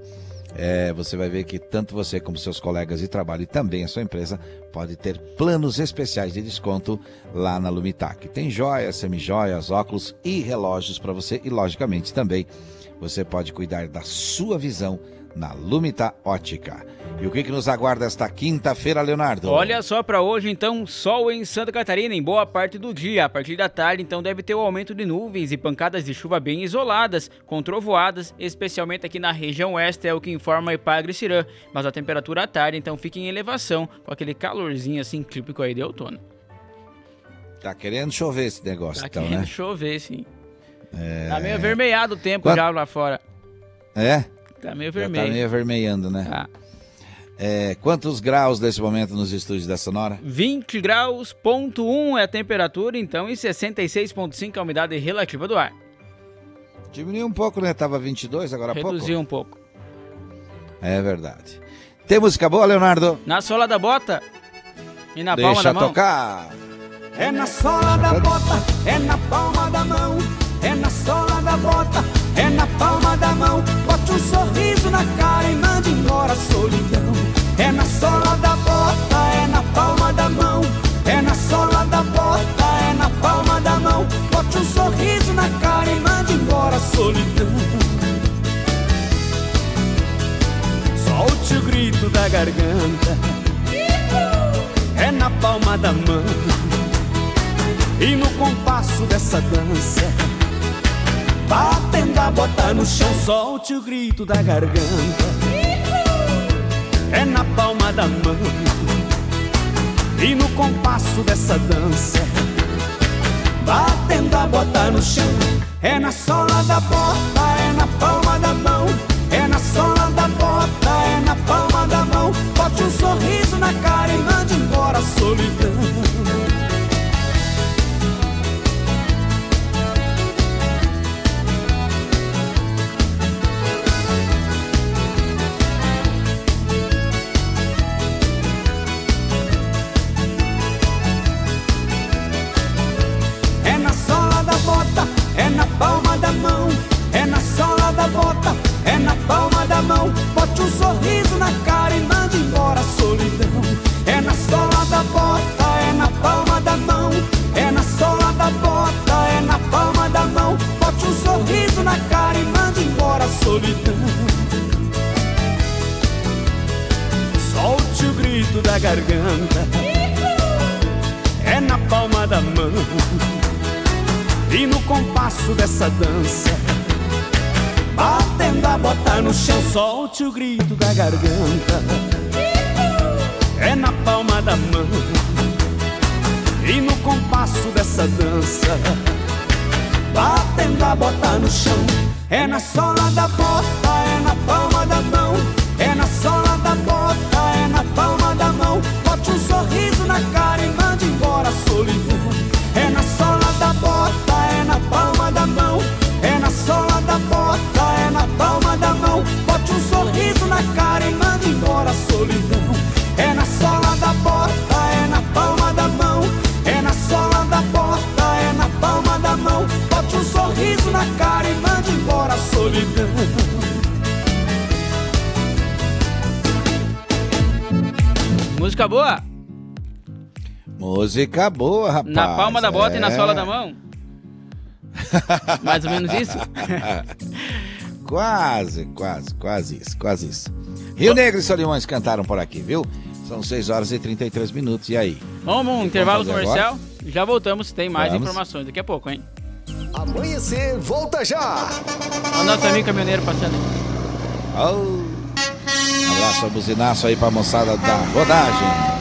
É, você vai ver que tanto você como seus colegas de trabalho e também a sua empresa pode ter planos especiais de desconto lá na Lumitac. Tem joias, semijoias, óculos e relógios para você e logicamente também você pode cuidar da sua visão na Lumita Ótica. E o que, que nos aguarda esta quinta-feira, Leonardo? Olha só para hoje, então, sol em Santa Catarina em boa parte do dia. A partir da tarde, então, deve ter o aumento de nuvens e pancadas de chuva bem isoladas, com trovoadas, especialmente aqui na região oeste, é o que informa a Ipagre Cirã. Mas a temperatura à tarde, então, fica em elevação, com aquele calorzinho assim típico aí de outono. Tá querendo chover esse negócio, Tá então, querendo né? chover, sim. É... Tá meio avermelhado o tempo Quant- já lá fora. É? Tá meio Já vermelho. tá meio avermelhando, né? É, quantos graus nesse momento nos estúdios da Sonora? 20 graus, ponto 1 é a temperatura, então, e 66,5 a umidade relativa do ar. Diminuiu um pouco, né? Tava 22 agora há pouco. Reduziu um pouco. É verdade. Tem música boa, Leonardo? Na sola da bota e na palma Deixa da mão. tocar. É na sola da bota, é na palma da mão. É na sola da bota, é na palma da mão. Bote um sorriso na cara e mande embora a solidão. É na sola da bota, é na palma da mão. É na sola da bota, é na palma da mão. Bote um sorriso na cara e mande embora a solidão. Solte o grito da garganta. É na palma da mão. E no compasso dessa dança Batendo a bota no chão Solte o grito da garganta. É na palma da mão E no compasso dessa dança. Batendo a bota no chão É na sola da bota É na palma da mão. É na sola da bota É na palma da mão. Bote um sorriso na cara E mande embora a solidão na palma da mão. É na sola da bota, é na palma da mão. Bote um sorriso na cara e mande embora a solidão. É na sola da bota, é na palma da mão. É na sola da bota, é na palma da mão. Bote um sorriso na cara e mande embora a solidão. Solte o grito da garganta. É na palma da mão. E no compasso dessa dança Batendo a bota no chão, solte o grito da garganta. É na palma da mão e no compasso dessa dança. Batendo a bota no chão, é na sola da bota, é na palma Música boa? Música boa, rapaz. Na palma da bota e na É. sola da mão? [laughs] Mais ou menos isso? [laughs] quase, quase, quase isso, quase isso. Rio Negro e Solimões cantaram por aqui, viu? São 6 horas e 33 minutos. E aí? Vamos um intervalo comercial? Já voltamos, tem mais Vamos. informações daqui a pouco, hein? Amanhecer, volta já! O nosso amigo caminhoneiro passando aí. Abraço, buzinaço aí pra moçada da rodagem.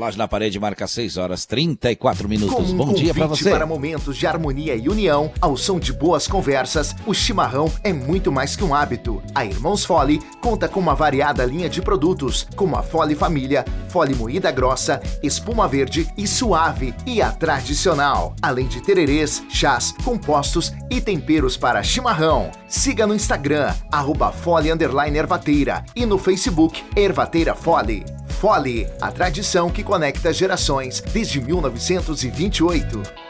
Relógio na parede marca 6 horas 34 minutos. Um Bom dia convite você. para momentos de harmonia e união, ao som de boas conversas, o chimarrão é muito mais que um hábito. A Irmãos Fole conta com uma variada linha de produtos, como a Fole Família, Fole Moída Grossa, Espuma Verde e Suave e a Tradicional. Além de tererês, chás, compostos e temperos para chimarrão. Siga no Instagram, arroba Fole Ervateira e no Facebook Ervateira Fole. Fole, a tradição que conecta gerações desde 1928.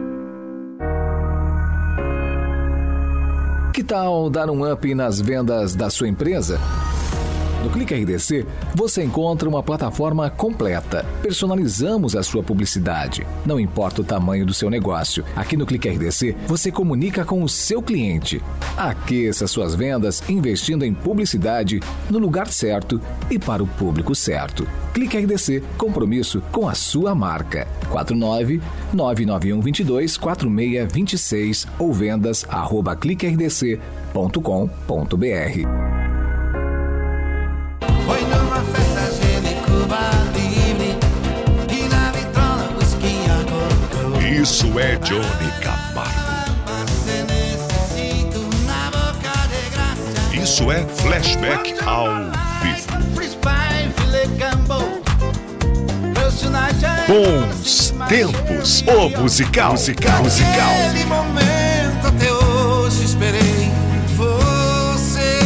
Que tal dar um up nas vendas da sua empresa? No Clique RDC, você encontra uma plataforma completa. Personalizamos a sua publicidade. Não importa o tamanho do seu negócio. Aqui no Clique RDC, você comunica com o seu cliente. Aqueça suas vendas investindo em publicidade no lugar certo e para o público certo. Clique RDC, compromisso com a sua marca. 49 991 22 4626 ou vendas arroba cliquerdc.com.br. Isso é Johnny Camargo. Isso é flashback ao vivo. Bons tempos. O musical. Musical. Musical. Aquele momento até hoje esperei você.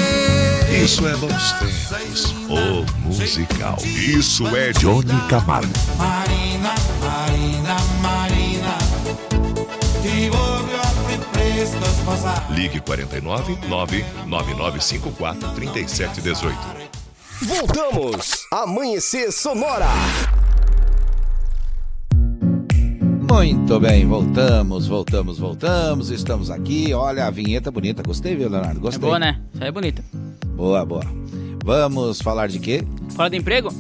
Isso é bons tempos. O musical. Isso é Johnny Camargo. Marina, Marina, Marina. Ligue 49 99954 3718. Voltamos! Amanhecer Sonora! Muito bem, voltamos, voltamos, voltamos. Estamos aqui. Olha a vinheta bonita. Gostei, viu, Leonardo? É Gostei. boa, né? Isso aí é bonita. Boa, boa. Vamos falar de quê? Fala de emprego?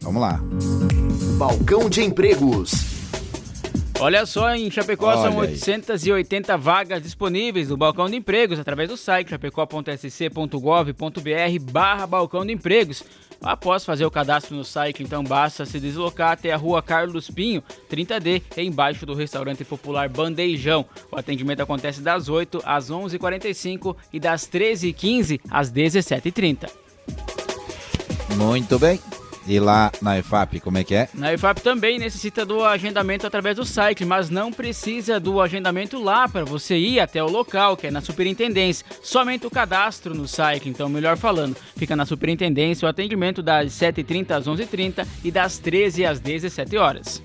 Vamos lá. Balcão de empregos. Olha só, em Chapecó Olha são aí. 880 vagas disponíveis no balcão de empregos através do site chapecó.sc.gov.br barra balcão de empregos. Após fazer o cadastro no site, então basta se deslocar até a rua Carlos Pinho, 30D, embaixo do restaurante popular Bandejão. O atendimento acontece das 8 às 11h45 e das 13h15 às 17h30. Muito bem. E lá na EFAP, como é que é? Na IFAP também necessita do agendamento através do site, mas não precisa do agendamento lá para você ir até o local, que é na Superintendência. Somente o cadastro no site, então, melhor falando, fica na Superintendência o atendimento das 7h30 às 11h30 e das 13 às 17 horas.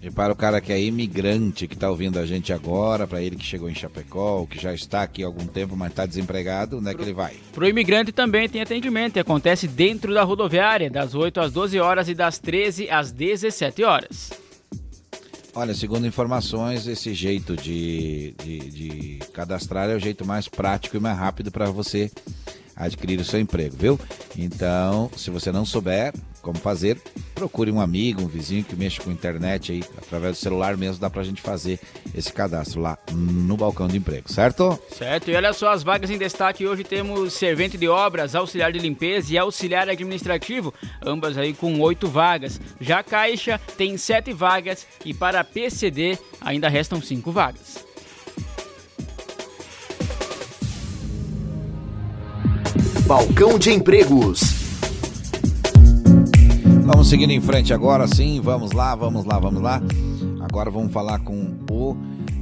E para o cara que é imigrante, que está ouvindo a gente agora, para ele que chegou em Chapecó, que já está aqui há algum tempo, mas está desempregado, onde é que ele vai? Para o imigrante também tem atendimento e acontece dentro da rodoviária, das 8 às 12 horas e das 13 às 17 horas. Olha, segundo informações, esse jeito de, de, de cadastrar é o jeito mais prático e mais rápido para você adquirir o seu emprego, viu? Então, se você não souber como fazer, procure um amigo, um vizinho que mexa com internet aí, através do celular mesmo, dá pra gente fazer esse cadastro lá no balcão de emprego, certo? Certo, e olha só as vagas em destaque. Hoje temos servente de obras, auxiliar de limpeza e auxiliar administrativo, ambas aí com oito vagas. Já a Caixa tem sete vagas e para a PCD ainda restam cinco vagas. Balcão de Empregos. Vamos seguindo em frente agora, sim. Vamos lá, vamos lá, vamos lá. Agora vamos falar com o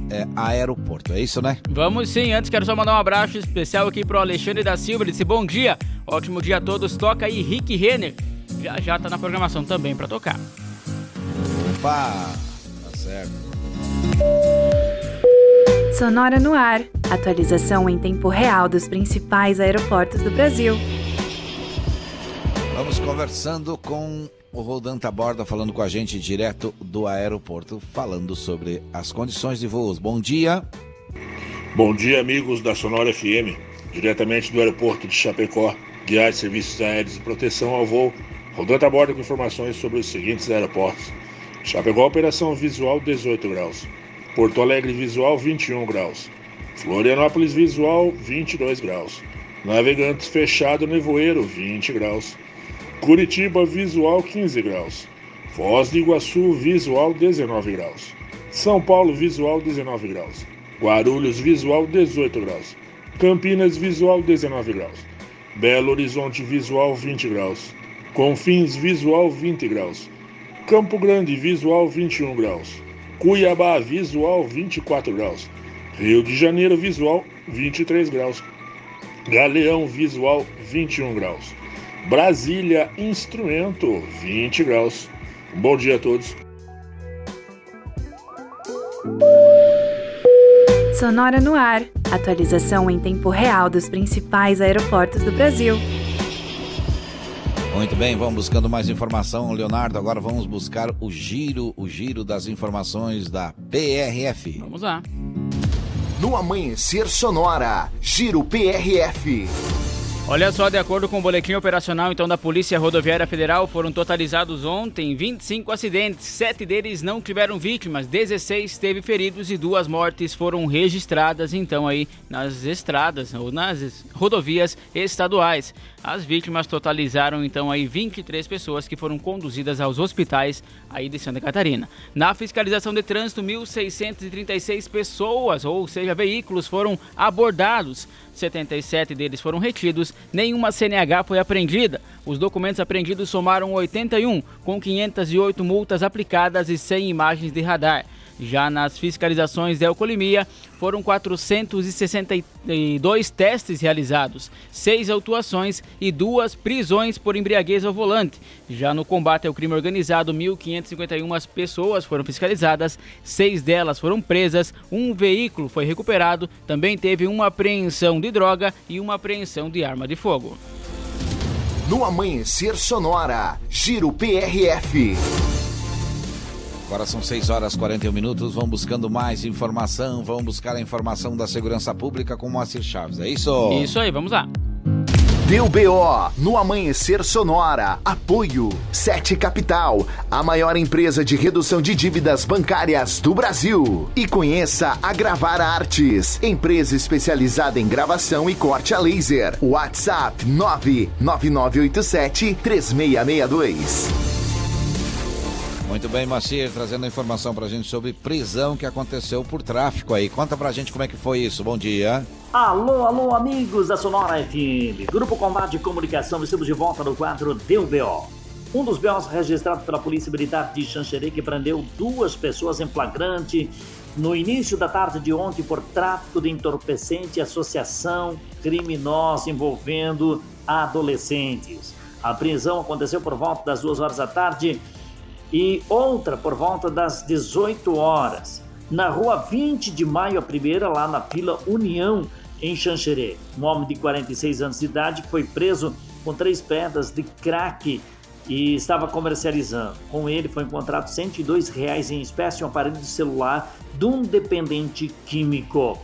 é, aeroporto, é isso, né? Vamos sim, antes quero só mandar um abraço especial aqui pro Alexandre da Silva, ele disse bom dia, ótimo dia a todos, toca aí Rick Renner, já já tá na programação também para tocar. Opa, tá certo. Sonora no ar, atualização em tempo real dos principais aeroportos do Brasil. Vamos conversando com o Rodan Taborda, falando com a gente direto do aeroporto, falando sobre as condições de voos. Bom dia. Bom dia, amigos da Sonora FM, diretamente do aeroporto de Chapecó, guiar serviços aéreos e proteção ao voo. Rodan Taborda com informações sobre os seguintes aeroportos. Chapecó, operação visual 18 graus. Porto Alegre, visual 21 graus. Florianópolis, visual 22 graus. Navegantes, fechado, nevoeiro 20 graus. Curitiba, visual 15 graus. Foz do Iguaçu, visual 19 graus. São Paulo, visual 19 graus. Guarulhos, visual 18 graus. Campinas, visual 19 graus. Belo Horizonte, visual 20 graus. Confins, visual 20 graus. Campo Grande, visual 21 graus. Cuiabá, visual 24 graus. Rio de Janeiro, visual 23 graus. Galeão, visual 21 graus. Brasília, instrumento 20 graus. Bom dia a todos. Sonora no ar, atualização em tempo real dos principais aeroportos do Brasil. Muito bem, vamos buscando mais informação, Leonardo. Agora vamos buscar o giro, o giro das informações da PRF. Vamos lá. No Amanhecer Sonora, Giro PRF. Olha só, de acordo com o boletim operacional então da Polícia Rodoviária Federal, foram totalizados ontem 25 acidentes, sete deles não tiveram vítimas, 16 teve feridos e duas mortes foram registradas então aí nas estradas ou nas rodovias estaduais. As vítimas totalizaram então aí 23 pessoas que foram conduzidas aos hospitais aí de Santa Catarina. Na fiscalização de trânsito, 1.636 pessoas, ou seja, veículos foram abordados. 77 deles foram retidos, nenhuma CNH foi apreendida. Os documentos apreendidos somaram 81, com 508 multas aplicadas e 100 imagens de radar. Já nas fiscalizações de alcoolemia, foram 462 testes realizados, seis autuações e duas prisões por embriaguez ao volante. Já no combate ao crime organizado, 1.551 pessoas foram fiscalizadas, seis delas foram presas, um veículo foi recuperado, também teve uma apreensão de droga e uma apreensão de arma de fogo. No Amanhecer Sonora, Giro PRF. Agora são 6 horas e 41 minutos. Vamos buscando mais informação. Vamos buscar a informação da segurança pública com Moacir Chaves. É isso? Isso aí, vamos lá. Deu BO no Amanhecer Sonora. Apoio 7 Capital, a maior empresa de redução de dívidas bancárias do Brasil. E conheça a Gravar Artes, empresa especializada em gravação e corte a laser. WhatsApp 99987 3662. Muito bem, Macir, trazendo a informação pra gente sobre prisão que aconteceu por tráfico aí. Conta pra gente como é que foi isso. Bom dia. Alô, alô, amigos da Sonora FM. Grupo Combate de Comunicação, estamos de volta no quadro Deu BO. Um dos BOs registrados pela Polícia Militar de Xanxerê que prendeu duas pessoas em flagrante no início da tarde de ontem por tráfico de entorpecente e associação criminosa envolvendo adolescentes. A prisão aconteceu por volta das duas horas da tarde e outra por volta das 18 horas. Na rua 20 de maio, a primeira, lá na Vila União, em Xanxerê. Um homem de 46 anos de idade foi preso com três pedras de crack e estava comercializando. Com ele foi encontrado 102 reais em espécie um aparelho de celular de um dependente químico.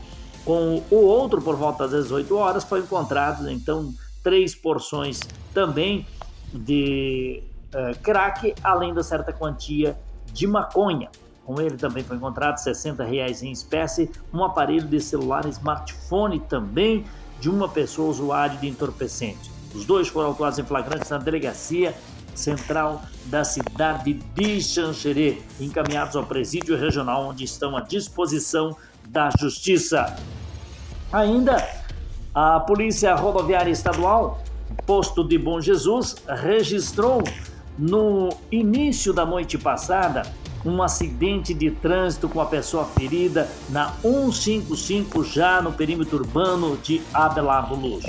Com o outro, por volta das 18 horas, foi encontrado então três porções também de uh, crack, além da certa quantia de maconha. Com ele também foi encontrado 60 reais em espécie, um aparelho de celular smartphone também de uma pessoa usuária de entorpecente. Os dois foram autuados em flagrante na delegacia central da cidade de Xanxerê, encaminhados ao presídio regional onde estão à disposição da justiça. Ainda a Polícia Rodoviária Estadual, posto de Bom Jesus, registrou no início da noite passada um acidente de trânsito com a pessoa ferida na 155 já no perímetro urbano de Abelardo Luz.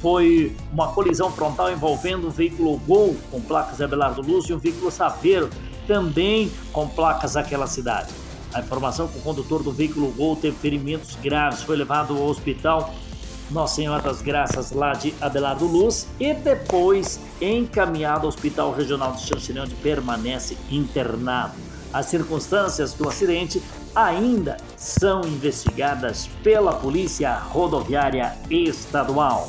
Foi uma colisão frontal envolvendo um veículo Gol com placas de Abelardo Luz e um veículo Saveiro também com placas daquela cidade. A informação que o condutor do veículo Gol teve ferimentos graves, foi levado ao hospital Nossa Senhora das Graças lá de Abelardo Luz e depois encaminhado ao Hospital Regional de Xanxerê, onde permanece internado. As circunstâncias do acidente ainda são investigadas pela Polícia Rodoviária Estadual.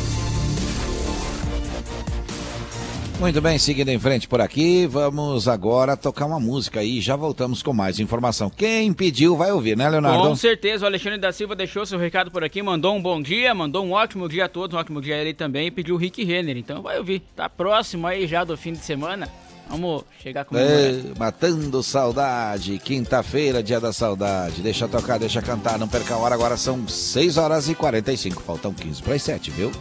Muito bem, seguindo em frente por aqui, vamos agora tocar uma música aí. Já voltamos com mais informação. Quem pediu vai ouvir, né, Leonardo? Com certeza, o Alexandre da Silva deixou seu recado por aqui, mandou um bom dia, mandou um ótimo dia a todos, um ótimo dia a ele também e pediu o Rick Renner. Então vai ouvir. Tá próximo aí já do fim de semana. Vamos chegar com é, Matando saudade, quinta-feira, dia da saudade. Deixa tocar, deixa cantar, não perca a hora. Agora são 6 horas e 45, faltam 15 para as 7, viu?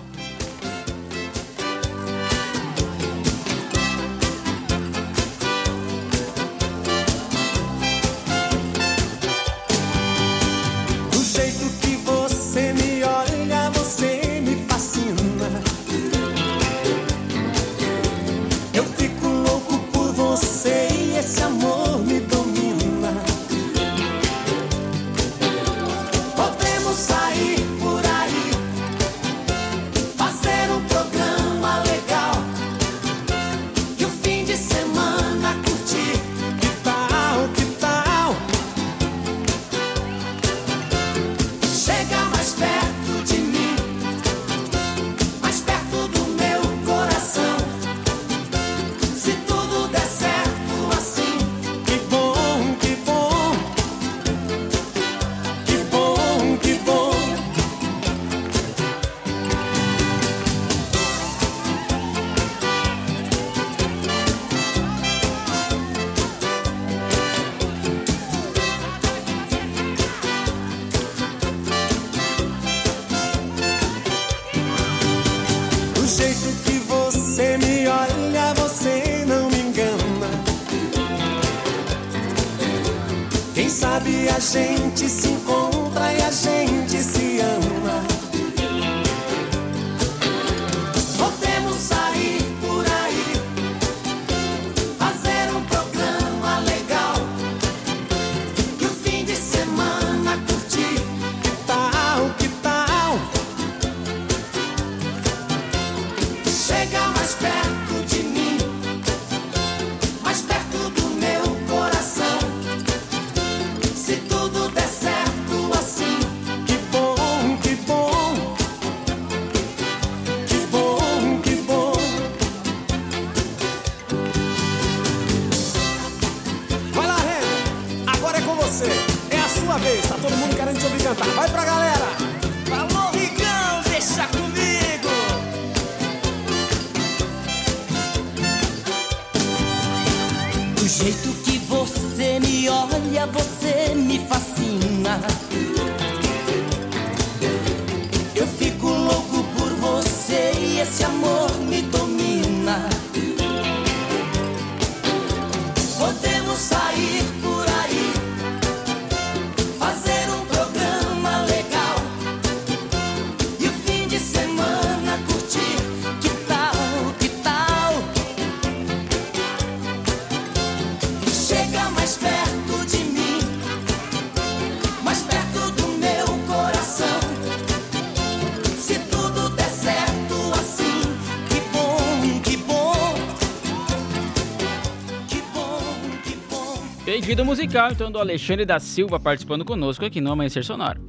Pedido musical, então, do Alexandre da Silva participando conosco aqui no Amanhecer Sonoro.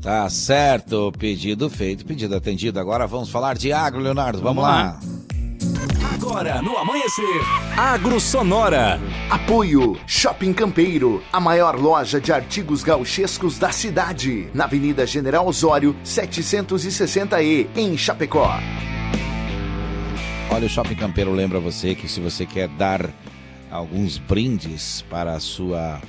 Tá certo, pedido feito, pedido atendido. Agora vamos falar de agro, Leonardo. Vamos, vamos lá. lá. Agora no Amanhecer, Agro Sonora. Apoio Shopping Campeiro, a maior loja de artigos gauchescos da cidade, na Avenida General Osório, 760E, em Chapecó. Olha, o Shopping Campeiro lembra você que se você quer dar alguns brindes para sua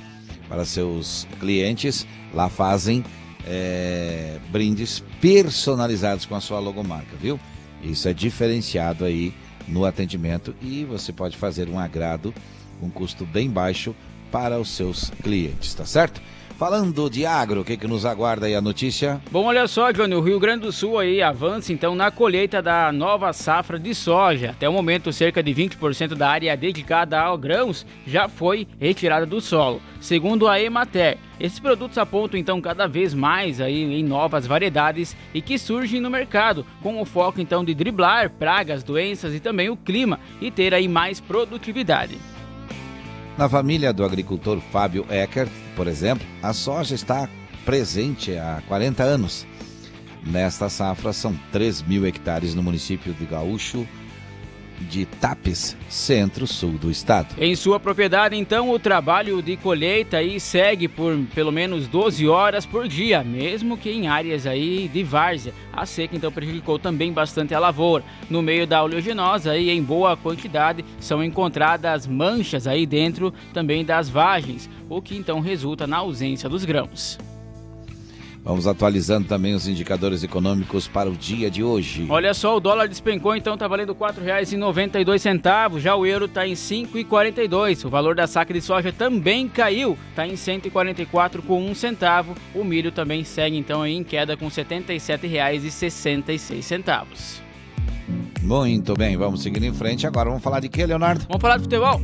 para seus clientes, lá fazem é, brindes personalizados com a sua logomarca, viu? Isso é diferenciado aí no atendimento e você pode fazer um agrado com custo bem baixo para os seus clientes, tá certo? Falando de agro, o que, que nos aguarda aí a notícia? Bom, olha só, Johnny, o Rio Grande do Sul aí avança então na colheita da nova safra de soja. Até o momento, cerca de 20% da área dedicada a grãos já foi retirada do solo. Segundo a Emater, esses produtos apontam então cada vez mais aí em novas variedades e que surgem no mercado, com o foco então de driblar pragas, doenças e também o clima e ter aí mais produtividade. Na família do agricultor Fábio Eckert, por exemplo, a soja está presente há 40 anos. Nesta safra, são 3 mil hectares no município de Gaúcho, de Tapes, centro-sul do estado. Em sua propriedade, então, o trabalho de colheita aí segue por pelo menos 12 horas por dia, mesmo que em áreas aí de várzea. A seca então prejudicou também bastante a lavoura. No meio da oleaginosa e em boa quantidade são encontradas manchas aí dentro também das vagens, o que então resulta na ausência dos grãos. Vamos atualizando também os indicadores econômicos para o dia de hoje. Olha só, o dólar despencou, então está valendo R$ 4,92. Já o euro está em R$ 5,42. O valor da saca de soja também caiu, está em R$ 144,1 centavo. O milho também segue então em queda com R$ 77,66. Muito bem, vamos seguindo em frente. Agora vamos falar de quê, Leonardo? Vamos falar de futebol.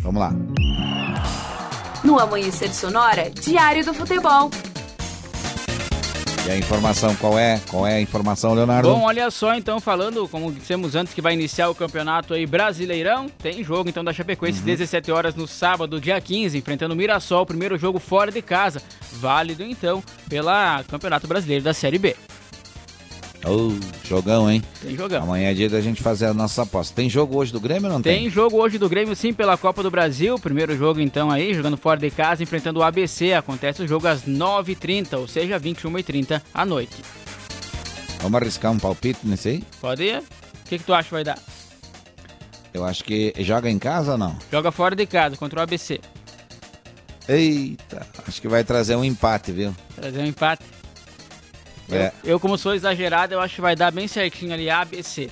Vamos lá. No Amanhecer Sonora, Diário do Futebol. E a informação qual é? Qual é a informação, Leonardo? Bom, olha só, então, falando, como dissemos antes, que vai iniciar o campeonato aí brasileirão, tem jogo então da Chapecoense, uhum. 17 horas no sábado, dia 15, enfrentando o Mirassol, primeiro jogo fora de casa, válido então pela Campeonato Brasileiro da Série B. Oh, jogão, hein? Tem jogão. Amanhã é dia da gente fazer a nossa aposta. Tem jogo hoje do Grêmio ou não tem? Tem jogo hoje do Grêmio, sim, pela Copa do Brasil. Primeiro jogo, então, aí, jogando fora de casa, enfrentando o ABC. Acontece o jogo às 9h30, ou seja, 21h30 à noite. Vamos arriscar um palpite nesse aí? Pode ir. O que, que tu acha que vai dar? Eu acho que joga em casa ou não? Joga fora de casa, contra o ABC. Eita, acho que vai trazer um empate, viu? Trazer um empate. É. Eu, eu, como sou exagerado, eu acho que vai dar bem certinho ali ABC.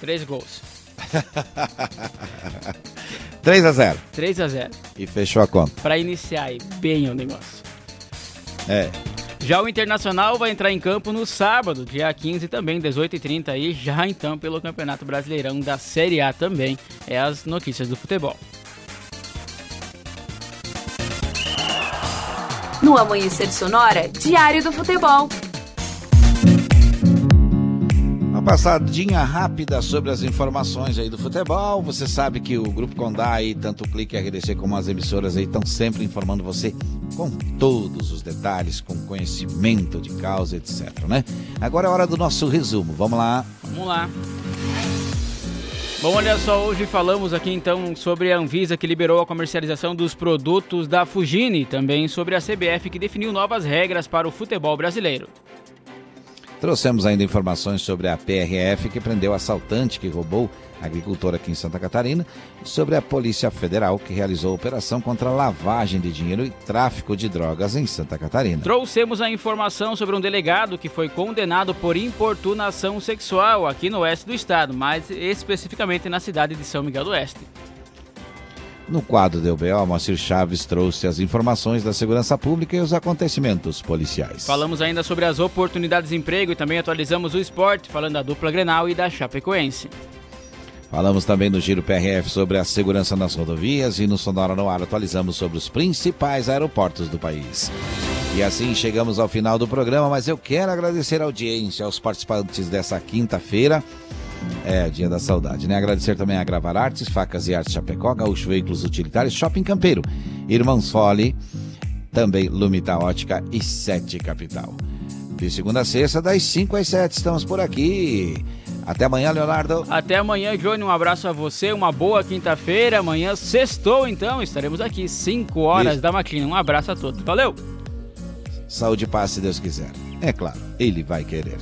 Três gols. [laughs] 3 a 0 3 a 0 E fechou a conta. Para iniciar aí bem o negócio. É. Já o Internacional vai entrar em campo no sábado, dia 15 também, 18h30 aí, já então pelo Campeonato Brasileirão da Série A também. É as notícias do futebol. No Amanhecer Sonora, Diário do Futebol passadinha rápida sobre as informações aí do futebol. Você sabe que o Grupo Condá tanto o Clique RDC como as emissoras aí estão sempre informando você com todos os detalhes, com conhecimento de causa, etc, né? Agora é hora do nosso resumo. Vamos lá. Vamos lá. Bom, olha só, hoje falamos aqui então sobre a Anvisa que liberou a comercialização dos produtos da Fugini, também sobre a CBF que definiu novas regras para o futebol brasileiro. Trouxemos ainda informações sobre a PRF que prendeu assaltante que roubou agricultor aqui em Santa Catarina e sobre a Polícia Federal que realizou operação contra lavagem de dinheiro e tráfico de drogas em Santa Catarina. Trouxemos a informação sobre um delegado que foi condenado por importunação sexual aqui no oeste do estado, mais especificamente na cidade de São Miguel do Oeste. No quadro do UBO, Moacir Chaves trouxe as informações da segurança pública e os acontecimentos policiais. Falamos ainda sobre as oportunidades de emprego e também atualizamos o esporte, falando da dupla Grenal e da Chapecoense. Falamos também no Giro PRF sobre a segurança nas rodovias e no Sonora no Ar atualizamos sobre os principais aeroportos do país. E assim chegamos ao final do programa, mas eu quero agradecer a audiência aos participantes dessa quinta-feira É, dia da saudade, né? Agradecer também a Gravar Artes, Facas e Artes Chapecó, Gaúcho Veículos Utilitários, Shopping Campeiro, Irmãos Fole, também Lumita Ótica e Sete Capital. De segunda a sexta, das 5 às 7, estamos por aqui. Até amanhã, Leonardo. Até amanhã, Johnny. Um abraço a você, uma boa quinta-feira. Amanhã, sextou, então, estaremos aqui, 5 horas Isso. da maquina. Um abraço a todos. Valeu! Saúde e paz, se Deus quiser. É claro, ele vai querer.